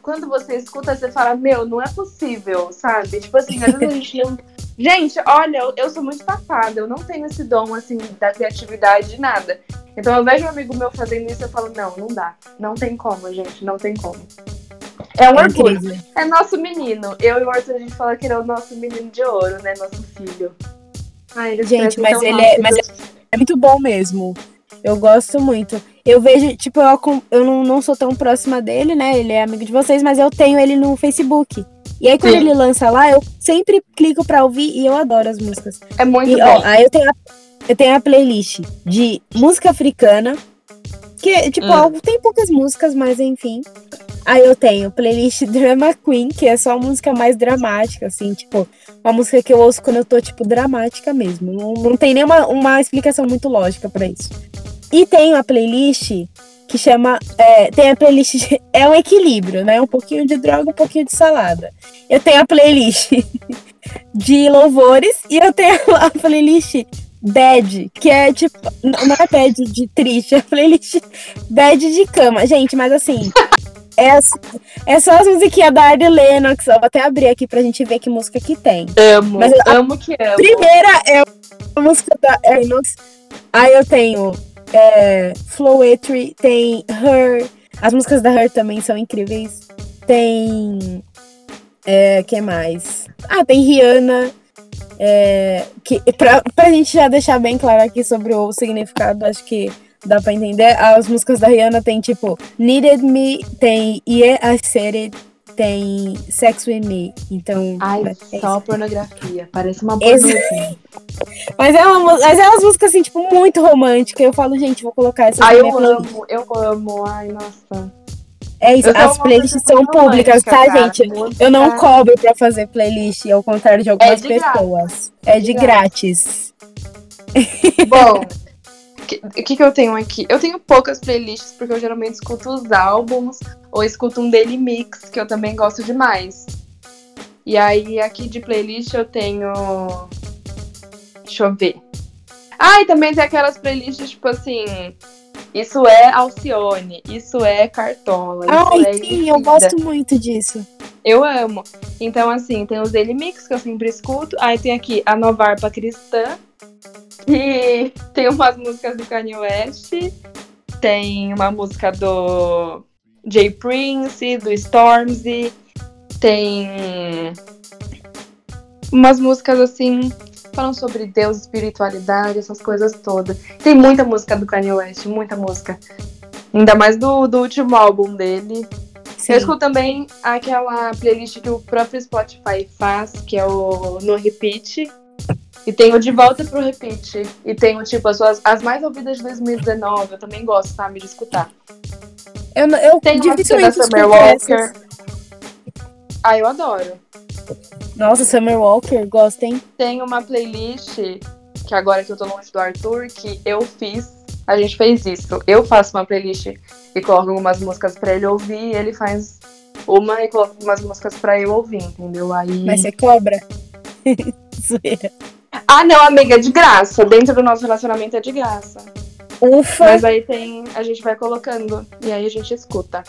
quando você escuta, você fala, meu, não é possível, sabe? Tipo assim, às vezes a gente não. Gente, olha, eu, sou muito tapada, eu não tenho esse dom, assim, da criatividade de nada. Então eu vejo um amigo meu fazendo isso e eu falo, não, não dá. Não tem como, gente, não tem como. É um É orgulho. incrível. É nosso menino. Eu e o Arthur, a gente fala que ele é o nosso menino de ouro, né? Nosso filho. Ai, Gente, mas ele é- mas. É muito bom mesmo. Eu gosto muito. Eu vejo, tipo, eu, eu não, não sou tão próxima dele, né? Ele é amigo de vocês, mas eu tenho ele no Facebook. E aí, quando Sim. ele lança lá, eu sempre clico pra ouvir e eu adoro as músicas. É muito E, bom. ó, aí eu tenho, a, eu tenho a playlist de música africana, que, tipo, Hum. tem poucas músicas, mas enfim. Aí eu tenho playlist <laughs> Drama Queen, que é só música mais dramática, assim, tipo, uma música que eu ouço quando eu tô, tipo, dramática mesmo. Não, não tem nenhuma uma explicação muito lógica pra isso. E tenho a playlist que chama. é, tem a playlist. de- <laughs> é um equilíbrio, né? Um pouquinho de droga, um pouquinho de salada. Eu tenho a playlist <laughs> de louvores e eu tenho <laughs> a playlist bad, que é tipo. Não é bad de triste, é playlist bad de cama. Gente, mas assim. É, é só as musiquinhas da Ardy Lennox. Eu vou até abrir aqui pra gente ver que música que tem. Amo, Mas amo que amo. Primeira é a música da Lennox. Aí eu tenho é, Flowetry, tem Her. As músicas da Her também são incríveis. Tem. É, que mais? Ah, tem Rihanna. É, que, pra, pra gente já deixar bem claro aqui sobre o significado, acho que dá pra entender. As músicas da Rihanna tem tipo Needed Me, tem Yeah, I Said It, tem Sex With Me. Então. Ai, é só pornografia. Parece uma pornografia. <laughs> Mas é, uma, mas é umas músicas assim, tipo, muito românticas. Eu falo, gente, vou colocar essa Ai, eu playlist. amo, eu amo. Ai, nossa. É isso, Eu as playlists são públicas, romântica, tá, cara, gente? Eu não cobro pra fazer playlist, ao contrário de algumas de grátis. pessoas. É de De grátis. Bom, <laughs> que, o que que eu tenho aqui? Eu tenho poucas playlists, porque eu geralmente escuto os álbuns ou escuto um daily mix, que eu também gosto demais. E aí, aqui de playlist eu tenho. Deixa eu ver. Ah, e também tem aquelas playlists, tipo assim. Isso é Alcione, isso é Cartola, Ai, é sim, eu gosto muito disso. Eu amo. Então, assim, tem os Daily Mix, que eu sempre escuto. Aí tem aqui a Nova Harpa Cristã. E tem umas músicas do Kanye West. Tem uma música do Jay Prince, do Stormzy. Tem umas músicas assim, falam sobre Deus, espiritualidade, essas coisas todas. Tem muita música do Kanye West, muita música. Ainda mais do, do último álbum dele. Sim. Eu escuto também aquela playlist que o próprio Spotify faz, que é o No Repeat. E tem o De Volta pro Repeat. E tem o tipo, as, suas, as mais ouvidas de 2019. Eu também gosto, sabe, de escutar. Eu, eu Tem música da dificilmente Summer Walker. essas. Ah, eu adoro. Nossa, Summer Walker, gosto, hein? Tem uma playlist que agora que eu tô longe do Arthur, que eu fiz. A gente fez isso. Eu faço uma playlist e coloco algumas músicas pra ele ouvir, e ele faz uma e coloca algumas músicas pra eu ouvir, entendeu? Aí. Mas você cobra? <laughs> Zoeira. <laughs> Ah, não, amiga, é de graça. Dentro do nosso relacionamento é de graça. Ufa! Mas aí tem. A gente vai colocando. E aí a gente escuta.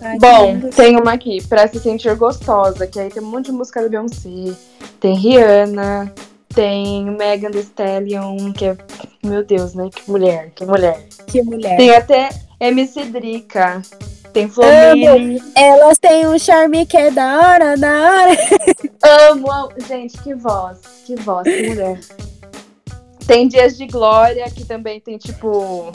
Ai, Bom, tem uma aqui, pra se sentir gostosa, que aí tem um monte de música da Beyoncé, tem Rihanna, tem Megan Thee Stallion, que é. Meu Deus, né? Que mulher, que mulher. Que mulher. Tem até MC Drica, tem Flomini. Elas têm um charme que é da hora, da hora. Amo, amo. Gente, que voz, que voz, que mulher. Tem Dias de Glória, que também tem tipo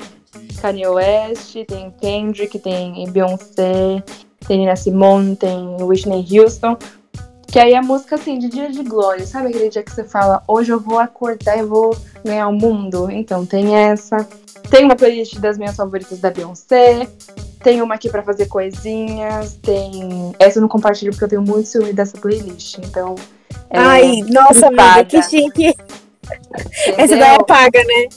Kanye West, tem Kendrick, tem Beyoncé, tem Nina Simone, tem Whitney Houston. Que aí é música assim, de dia de glória. Sabe aquele dia que você fala, hoje eu vou acordar e vou ganhar o mundo? Então tem essa. Tem uma playlist das minhas favoritas da Beyoncé. Tem uma aqui pra fazer coisinhas. Tem. Essa eu não compartilho porque eu tenho muito ciúme dessa playlist. Então. é, Ai, nossa, amiga, que chique. Essa entendeu? daí é paga, né?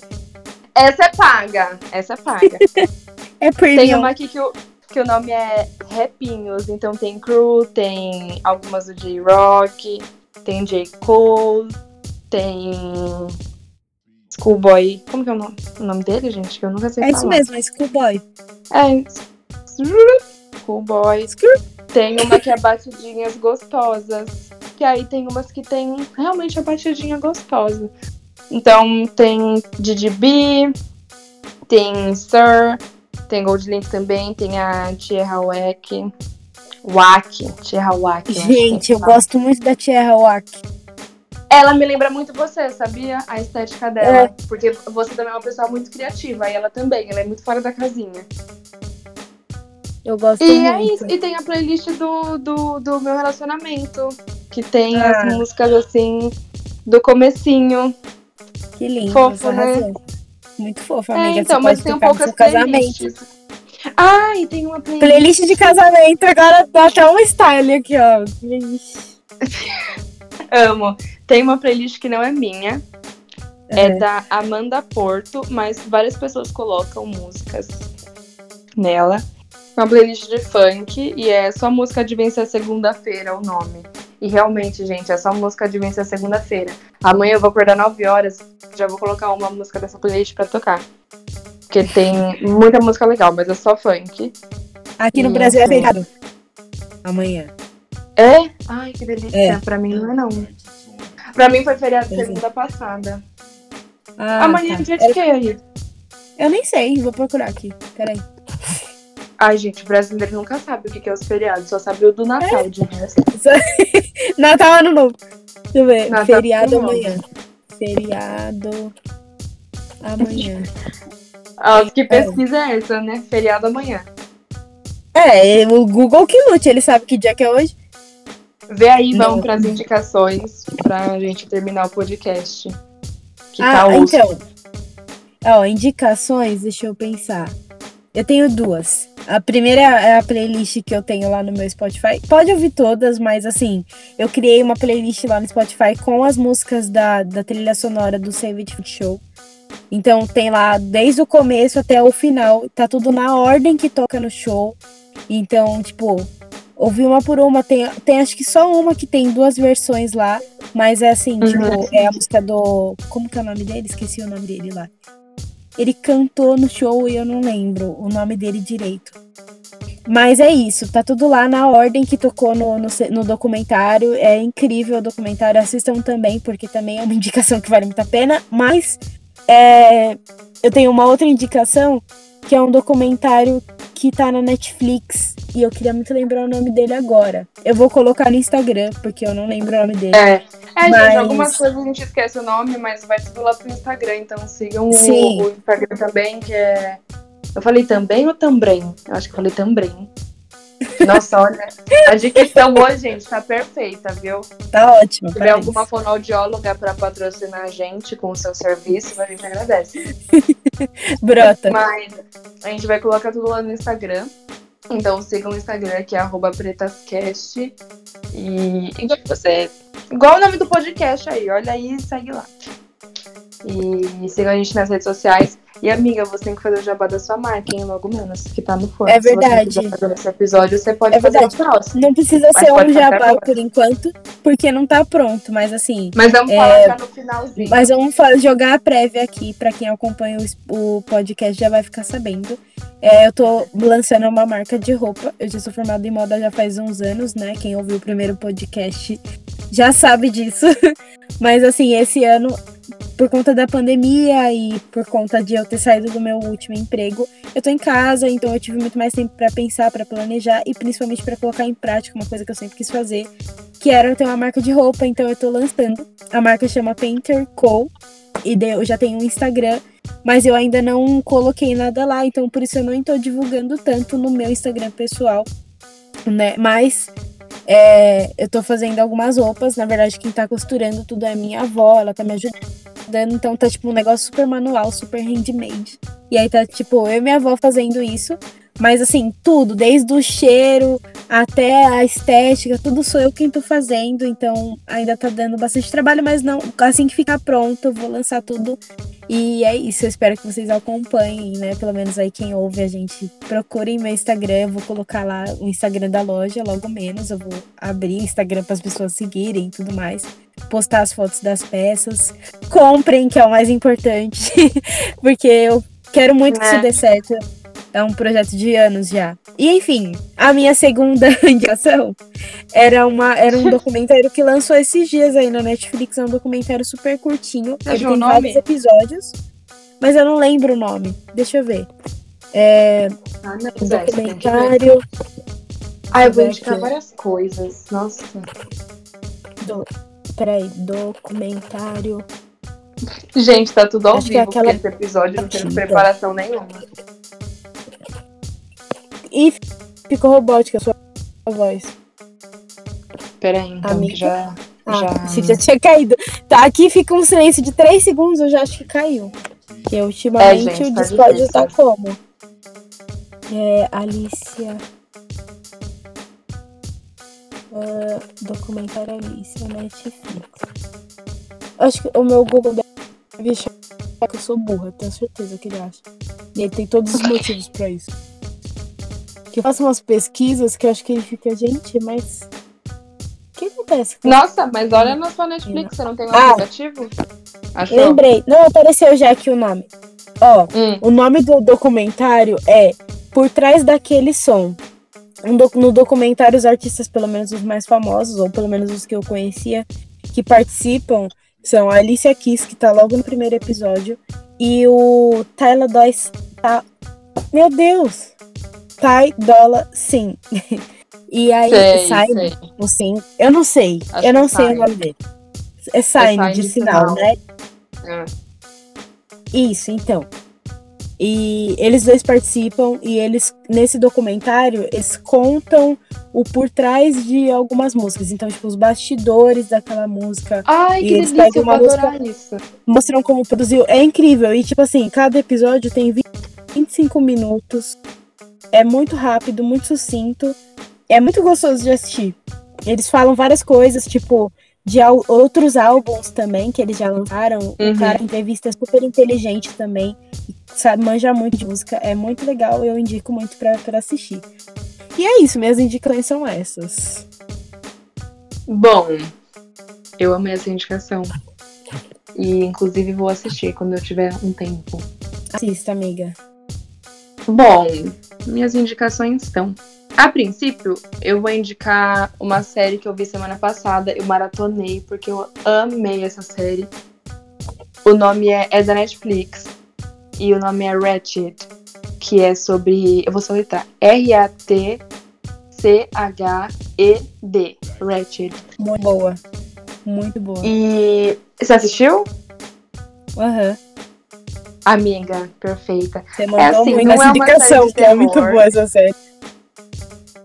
Essa é paga. Essa é paga. <laughs> É Tem premium. uma aqui que o, que o nome é Rapinhos. Então tem Crew, tem algumas do J-Rock, tem J. Cole, tem Schoolboy. Como que é o nome, o nome dele, gente? Que eu nunca sei É isso falar. mesmo, é Schoolboy. É. Schoolboy. Tem uma que é batidinhas gostosas. Que aí tem umas que tem realmente a batidinha gostosa. Então tem Didi B, tem Sir, tem Gold Link também, tem a Tierra Wack. Wack, Tierra Wack. Gente, eu fala. gosto muito da Tierra Wack. Ela me lembra muito você, sabia? A estética dela. É. Porque você também é uma pessoa muito criativa. E ela também, ela é muito fora da casinha. Eu gosto E é muito. isso. E tem a playlist do, do, do meu relacionamento. Que tem Ah. as músicas assim do comecinho. Que lindo. Fofo, né? Muito fofo, É, amiga. então, você mas pode tem um seu casamento. playlists. Ah, e tem uma playlist. Playlist de casamento, agora dá até um style aqui, ó. <laughs> Amo. Tem uma playlist que não é minha. É É. da Amanda Porto, mas várias pessoas colocam músicas nela. É Uma playlist de funk e é só música de vencer segunda-feira o nome. E realmente, gente, é só música de vencer segunda-feira. Amanhã eu vou acordar 9 horas, já vou colocar uma música dessa playlist pra tocar. Porque tem muita música legal, mas é só funk. Aqui no Sim, Brasil é sim. feriado. Amanhã. É? Ai, que delícia. É. Pra mim não é não. Pra mim foi feriado Pois é. segunda passada. Ah, Amanhã tá. é dia de quê aí? Eu nem sei, vou procurar aqui. Peraí. Ai, gente, o brasileiro nunca sabe o que é os feriados, só sabe o do Natal, de resto. <laughs> Natal Ano Novo. Deixa eu ver. Natal, Feriado amanhã. Feriado amanhã. Ah, que pesquisa é essa, né? Feriado amanhã. É, o Google que lute, ele sabe que dia que é hoje. Vê aí, vamos Não. pras indicações pra gente terminar o podcast. Que ah, tá então. Ó, indicações, deixa eu pensar. Eu tenho duas. A primeira é a playlist que eu tenho lá no meu Spotify. Pode ouvir todas, mas assim, eu criei uma playlist lá no Spotify com as músicas da, da trilha sonora do Save It Food Show. Então tem lá desde o começo até o final, tá tudo na ordem que toca no show. Então, tipo, ouvi uma por uma, tem, tem acho que só uma que tem duas versões lá, mas é assim, Uhum. tipo, é a música do. Como que é o nome dele? Esqueci o nome dele lá. Ele cantou no show e eu não lembro o nome dele direito. Mas é isso, tá tudo lá na ordem que tocou no, no, no documentário. É incrível o documentário, assistam também, porque também é uma <laughs> indicação que vale muito a pena. Mas é, eu tenho uma outra indicação, que é um documentário que tá na Netflix. E eu queria muito lembrar o nome dele agora. Eu vou colocar no Instagram, porque eu não lembro o nome dele. É. É, gente, Mas- algumas coisas a gente esquece o nome, mas vai tudo lá pro Instagram. Então sigam o, o Instagram também, que é. Eu falei também ou também? Eu acho que eu falei também. Nossa, olha. A dicção hoje, gente, tá perfeita, viu? Tá ótimo. Se tiver alguma fonoaudióloga pra patrocinar a gente com o seu serviço, a gente agradece. <laughs> Brota. Mas a gente vai colocar tudo lá no Instagram. Então sigam o Instagram, que é arroba pretascast. E você. Igual o nome do podcast aí, olha aí e segue lá. E sigam a gente nas redes sociais. E amiga, você tem que fazer o jabá da sua marca, hein? Logo menos, que tá no forno. É verdade. Se você fazer esse episódio, você pode É fazer verdade. no próximo. Não precisa ser um jabá por enquanto, porque não tá pronto, mas assim. Mas vamos É, falar já no finalzinho. Mas vamos jogar a prévia aqui, pra quem acompanha o o, podcast já vai ficar sabendo. É, eu tô lançando uma marca de roupa. Eu já sou formada em moda já faz uns anos, né? Quem ouviu o primeiro podcast já sabe disso. <laughs> Mas assim, esse ano, por conta da pandemia e por conta de eu ter saído do meu último emprego, eu tô em casa, então eu tive muito mais tempo pra pensar, pra planejar e principalmente pra colocar em prática uma coisa que eu sempre quis fazer, que era ter uma marca de roupa. Então eu tô lançando. A marca chama Painter Co. E eu já tenho um Instagram, mas eu ainda não coloquei nada lá, então por isso eu não estou divulgando tanto no meu Instagram pessoal, né? Mas é, eu tô fazendo algumas roupas, na verdade quem tá costurando tudo é minha avó, ela tá me ajudando, então tá tipo um negócio super manual, super handmade. E aí tá tipo eu e minha avó fazendo isso, mas assim, tudo, desde o cheiro até a estética, tudo sou eu quem tô fazendo, então ainda tá dando bastante trabalho, mas não, assim que ficar pronto, eu vou lançar tudo. E é isso, eu espero que vocês acompanhem, né? Pelo menos aí quem ouve a gente, procurem meu Instagram, eu vou colocar lá o Instagram da loja logo menos, eu vou abrir o Instagram para as pessoas seguirem e tudo mais. Postar as fotos das peças. Comprem, que é o mais importante. <laughs> Porque eu quero muito que Né? isso dê certo. É um projeto de anos já. E enfim, a minha segunda <laughs> indicação era, uma, era um <laughs> documentário que lançou esses dias aí na Netflix. É um documentário super curtinho. Você Ele tem nome? vários episódios. Mas eu não lembro o nome. Deixa eu ver. É Ah, não, um Zé, documentário. Ah, eu vou indicar várias coisas. Nossa. Do... Peraí, documentário. Gente, tá tudo ao Acho que é vivo, aquela porque esse episódio não teve preparação nenhuma. E ficou robótica a sua voz. Peraí, então, Amiga. já. Ah, já... já tinha caído. Tá, aqui fica um silêncio de 3 segundos, eu já acho que caiu. Porque ultimamente É, gente, o tá Discord difícil. tá como? É, Alicia. Ah, documentário Alicia, Netflix. Acho que o meu Google deve achar que eu sou burra, tenho certeza que ele acha. E ele tem todos os motivos pra isso. Que eu faço umas pesquisas que eu acho que ele fica, gente, mas. O que acontece? Nossa, mas olha na sua Netflix, você não tem um Ah. aplicativo? Achou? Lembrei. Não, apareceu já aqui o nome. Ó, Hum. o nome do documentário é Por Trás Daquele Som. No documentário, os artistas, pelo menos os mais famosos, ou pelo menos os que eu conhecia, que participam, são a Alicia Keys, que tá logo no primeiro episódio, e o Tyler Dois. Tá... Meu Deus! Ty Dolla Sim. e aí, Sei, sai sei. o Sim. Eu não sei. Acho eu não que sei Sign. o nome dele. É sign, sign de de sinal, sinal. né? É. Isso, então. E eles dois participam e eles, nesse documentário, eles contam o por trás de algumas músicas. Então, tipo, os bastidores daquela música, Ai, E que eles delícia, pegam uma adorar isso. mostram como produziu. É incrível. E, tipo assim, cada episódio tem 20 25 minutos. É muito rápido, muito sucinto. É muito gostoso de assistir. Eles falam várias coisas, tipo, de outros álbuns também que eles já lançaram. Uhum. O cara entrevista é super inteligente também. Sabe, manja muito de música. É muito legal, eu indico muito pra, pra assistir. E é isso, minhas indicações são essas. Bom, eu amei essa indicação. E, inclusive, vou assistir quando eu tiver um tempo. Assista, amiga. Bom, minhas indicações estão. A princípio, eu vou indicar uma série que eu vi semana passada. Eu maratonei porque eu amei essa série. O nome é, é da Netflix. E o nome é Ratched. Que é sobre. Eu vou soletrar. R-A-T-C-H-E-D. Ratched. Muito boa. Muito boa. E. Você assistiu? Aham. Amiga, perfeita. Você mandou assim, muito não essa é indicação, de que é muito boa essa série.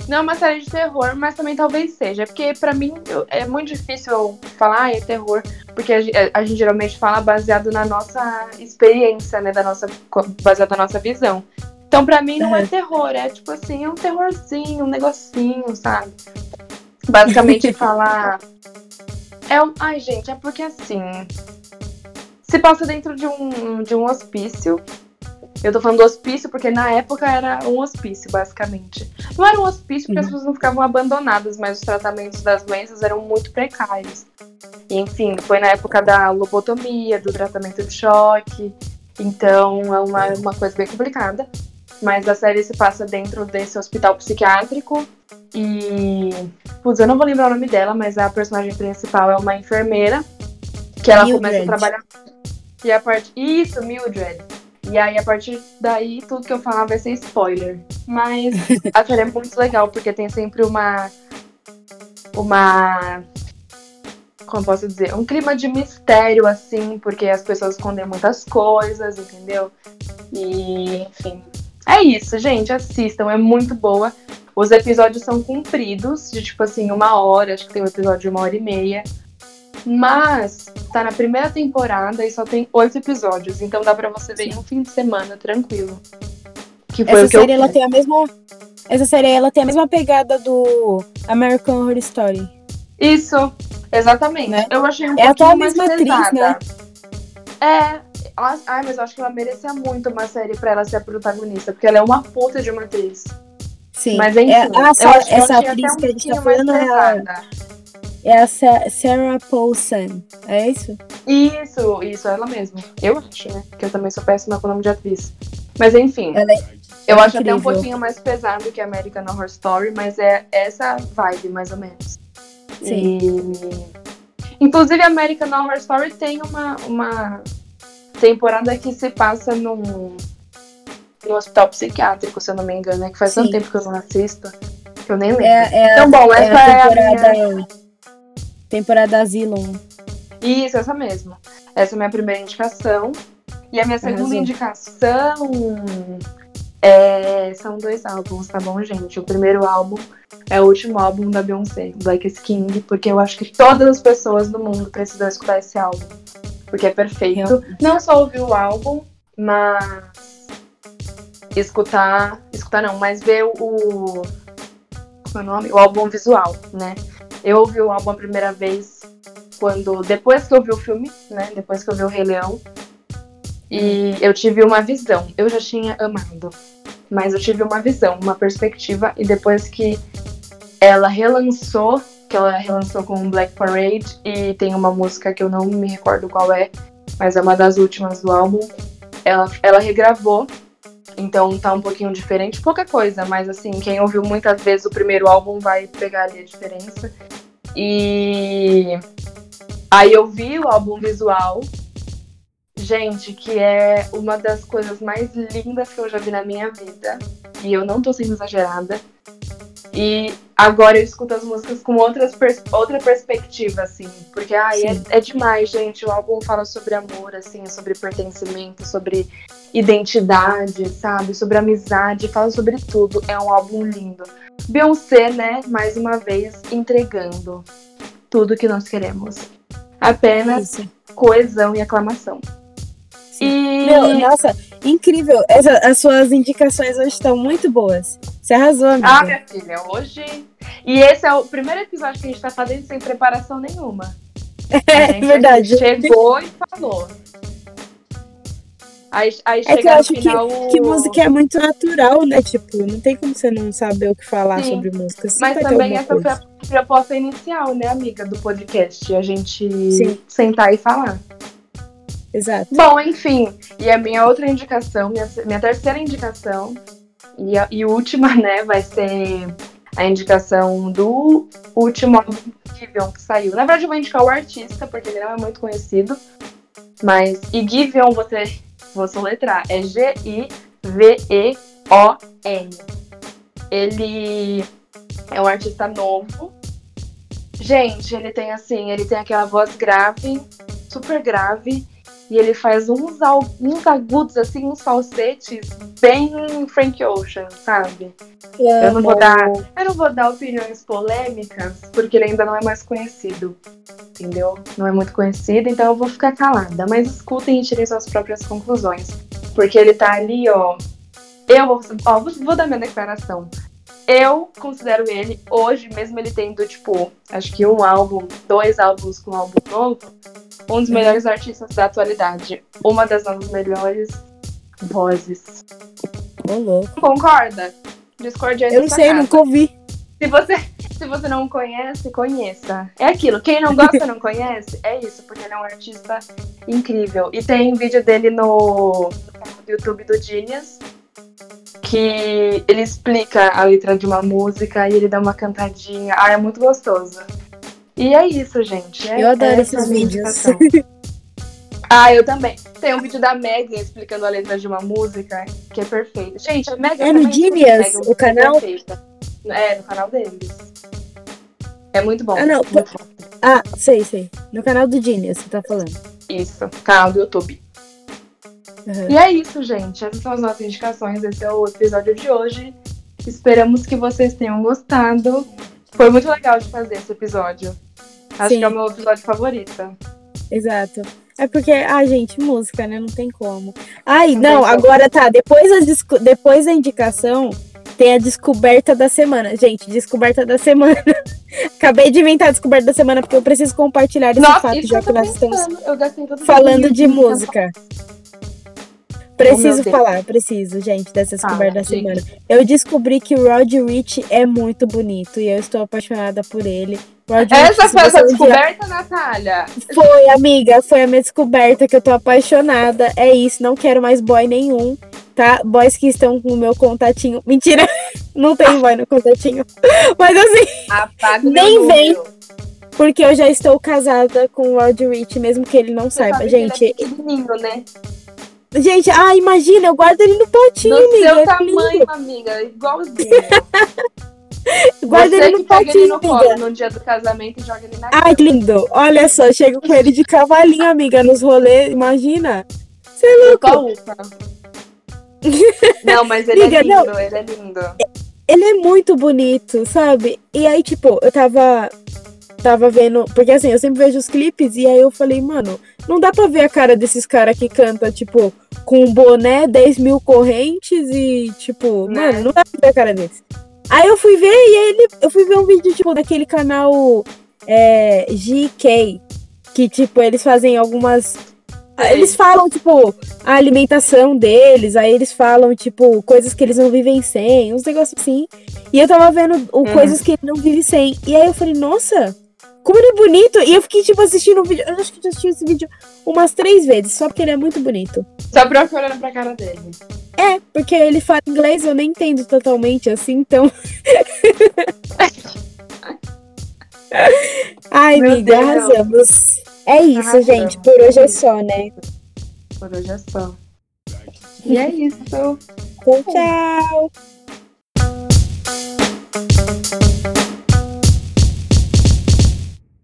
Não é uma série de terror, mas também talvez seja. Porque pra mim eu- é muito difícil eu falar, ah, é terror. Porque a, ge- a gente geralmente fala baseado na nossa experiência, né? Da nossa, baseado na nossa visão. Então, pra mim, não é Uhum. terror, é tipo assim, é um terrorzinho, um negocinho, sabe? Basicamente <laughs> falar. É um... Ai, gente, é porque assim. Se passa dentro de um, de um hospício. Eu tô falando do hospício porque na época era um hospício, basicamente. Não era um hospício porque as pessoas não ficavam abandonadas, mas os tratamentos das doenças eram muito precários. E, enfim, foi na época da lobotomia, do tratamento de choque. Então é uma, uma coisa bem complicada. Mas a série se passa dentro desse hospital psiquiátrico. E. Putz, eu não vou lembrar o nome dela, mas a personagem principal é uma enfermeira. Que ela começa a trabalhar. E a parte. Isso, Mildred. E aí, a partir daí, tudo que eu falar vai ser spoiler. Mas <laughs> a série é muito legal, porque tem sempre uma. Uma. Como posso dizer? Um clima de mistério, assim, porque as pessoas escondem muitas coisas, entendeu? E, enfim. É isso, gente. Assistam, é muito boa. Os episódios são compridos, de tipo assim, uma hora, acho que tem um episódio de uma hora e meia. Mas tá na primeira temporada e só tem oito episódios, então dá pra você ver em um fim de semana, tranquilo. Que foi Essa o que eu série ela fiz. tem a mesma. Essa série ela tem a mesma pegada do American Horror Story. Isso, exatamente. Né? Eu achei um É pouquinho mais mesma atriz, pesada. né? É. ela- Ai, mas eu acho que ela merecia muito uma série pra ela ser a protagonista, porque ela é uma puta de uma atriz. Sim. Mas enfim, é, eu essa, acho que eu essa achei atriz até que a um gente tá falando é a, pesada. É a Sa- Sarah Paulson. É isso? Isso, isso, ela mesma. Eu acho, né? Que eu também sou péssima com o nome de atriz. Mas enfim, Ela é, eu é acho até um incrível. pouquinho mais pesado que American Horror Story, mas é essa vibe, mais ou menos. Sim. E... Inclusive, American Horror Story tem uma, uma temporada que se passa num, num hospital psiquiátrico, se eu não me engano, né? Que faz tanto Sim. tempo que eu não assisto, que eu nem lembro. É, é, então, bom, é essa a é a temporada. minha... Temporada Asylum. Isso, essa mesmo. Essa é a minha primeira indicação. E a minha segunda Arrasou. indicação é... são dois álbuns, tá bom, gente? O primeiro álbum é o último álbum da Beyoncé, Black is King, porque eu acho que todas as pessoas do mundo precisam escutar esse álbum. Porque é perfeito. Realmente. Não só ouvir o álbum, mas escutar. Escutar não, mas ver o. Como é o nome? O álbum visual, né? Eu ouvi o álbum a primeira vez quando. Depois que eu vi o filme, né? Depois que eu vi o Rei Leão. E eu tive uma visão. Eu já tinha amado. Mas eu tive uma visão, uma perspectiva. E depois que ela relançou, que ela relançou com Black Parade, e tem uma música que eu não me recordo qual é, mas é uma das últimas do álbum. Ela, ela regravou. Então tá um pouquinho diferente, pouca coisa, mas assim, quem ouviu muitas vezes o primeiro álbum vai pegar ali a diferença. E aí eu vi o álbum visual, gente, que é uma das coisas mais lindas que eu já vi na minha vida. E eu não tô sendo exagerada. E agora eu escuto as músicas com outras pers- outra perspectiva, assim. Porque ai, é, é demais, gente. O álbum fala sobre amor, assim, sobre pertencimento, sobre identidade, sabe? Sobre amizade, fala sobre tudo. É um álbum lindo. Beyoncé, né, mais uma vez, entregando tudo que nós queremos. Apenas Isso. coesão e aclamação. E Meu, nossa, incrível. Essa- as suas indicações hoje estão muito boas. Você arrasou, amiga. Ah, minha filha, hoje. E esse é o primeiro episódio que a gente tá fazendo sem preparação nenhuma. <laughs> É gente verdade. Chegou e falou. Aí, aí É que eu acho que, final. que música é muito natural, né? Tipo, não tem como você não saber o que falar Sim. sobre música. Sempre Mas vai ter também essa foi coisa. a proposta inicial, né, amiga, do podcast. A gente Sim. sentar e falar. Exato. Bom, enfim. E a minha outra indicação, minha, minha terceira indicação, e, a, e última, <laughs> né, vai ser a indicação do último álbum que saiu. Na verdade, eu vou indicar o artista, porque ele não é muito conhecido. Mas. E Giveon, você. Vou soletrar. É G-I-V-E-O-N. Ele é um artista novo. Gente, ele tem assim, ele tem aquela voz grave, super grave. E ele faz uns, uns agudos, assim, uns falsetes bem Frank Ocean, sabe? Eu não vou dar, eu não vou dar opiniões polêmicas, porque ele ainda não é mais conhecido. Entendeu? Não é muito conhecido, então eu vou ficar calada. Mas escutem e tirem suas próprias conclusões. Porque ele tá ali, ó, Eu vou, ó, vou, vou dar minha declaração. Eu considero ele, hoje, mesmo ele tendo, tipo, acho que um álbum, dois álbuns com um álbum novo, um dos melhores artistas da atualidade. Uma das nossas melhores vozes. Ô, louco. Concorda? Discordei Eu não sei, nunca ouvi. Se você, se você não conhece, conheça. É aquilo. Quem não gosta, não conhece. É isso, porque ele é um artista incrível. E tem vídeo dele no, no YouTube do Genius, que ele explica a letra de uma música e ele dá uma cantadinha. Ah, é muito gostoso. E é isso, gente. É, Eu adoro esses é vídeos. <laughs> Ah, eu também. Tem um vídeo da Megan explicando a letra de uma música que é perfeita. Gente, a Megan É no Genius, o canal? perfeita. É, no canal deles. É muito bom. Ah, não, muito bom. Ah, sei, sei. No canal do Genius, você tá falando. Isso, canal do YouTube. Uhum. E é isso, gente. Essas são as nossas indicações. Esse é o episódio de hoje. Esperamos que vocês tenham gostado. Foi muito legal de fazer esse episódio. Acho Sim. que é o meu episódio favorito. Exato. É porque, ah, gente, música, né? Não tem como. Ai, Não não, agora tá. Depois, depois da indicação, tem a descoberta da semana. Gente, descoberta da semana. <laughs> Acabei de inventar a descoberta da semana porque eu preciso compartilhar esse Nossa, fato, já que nós estamos pensando. Falando de música. Preciso Deus. falar, preciso, gente, dessa descoberta da diga. semana. Eu descobri que o Rod Rich é muito bonito e eu estou apaixonada por ele. Essa foi a sua descoberta, Natália? Foi, amiga, foi a minha descoberta que eu tô apaixonada. É isso, não quero mais boy nenhum, tá? Boys que estão com o meu contatinho. Mentira, <laughs> não tem boy no contatinho. Mas assim, Apaga Nem vem. porque eu já estou casada com o Rod Rich, mesmo que ele não saiba. que ele Gente, é né? gente, ah, imagina, eu guardo ele no potinho, Do amiga. seu é tamanho, lindo. amiga. Igualzinho. <laughs> Guarda Você ele no potinho, no colo no dia do casamento e joga ele na Ai, que lindo. Olha só, chego com ele de cavalinho, amiga, nos rolês. Imagina. Você é louco. Não, mas ele é não. lindo, ele é lindo. Ele é muito bonito, sabe? E aí, tipo, eu tava. Tava vendo. Porque assim, eu sempre vejo os clipes e aí eu falei, mano, não dá pra ver a cara desses caras que canta, tipo, com um boné, 10 mil correntes e, tipo, Né? mano, não dá pra ver a cara deles. Aí eu fui ver e ele. Eu fui ver um vídeo, tipo, daquele canal é, GK. Que, tipo, eles fazem algumas. Eles falam, tipo, a alimentação deles, aí eles falam, tipo, coisas que eles não vivem sem, uns negócios assim. E eu tava vendo o, Uhum. coisas que ele não vive sem. E aí eu falei, nossa, como ele é bonito. E eu fiquei, tipo, assistindo o vídeo. Eu acho que eu já assisti esse vídeo umas três vezes, só porque ele é muito bonito. Só pra eu ficar olhando pra cara dele. É, porque ele fala inglês, eu nem entendo totalmente assim, então. <laughs> Ai, Meu amiga, Deus. arrasamos. É isso, gente. Por hoje é só, né? Por hoje é só. E é isso. Tchau.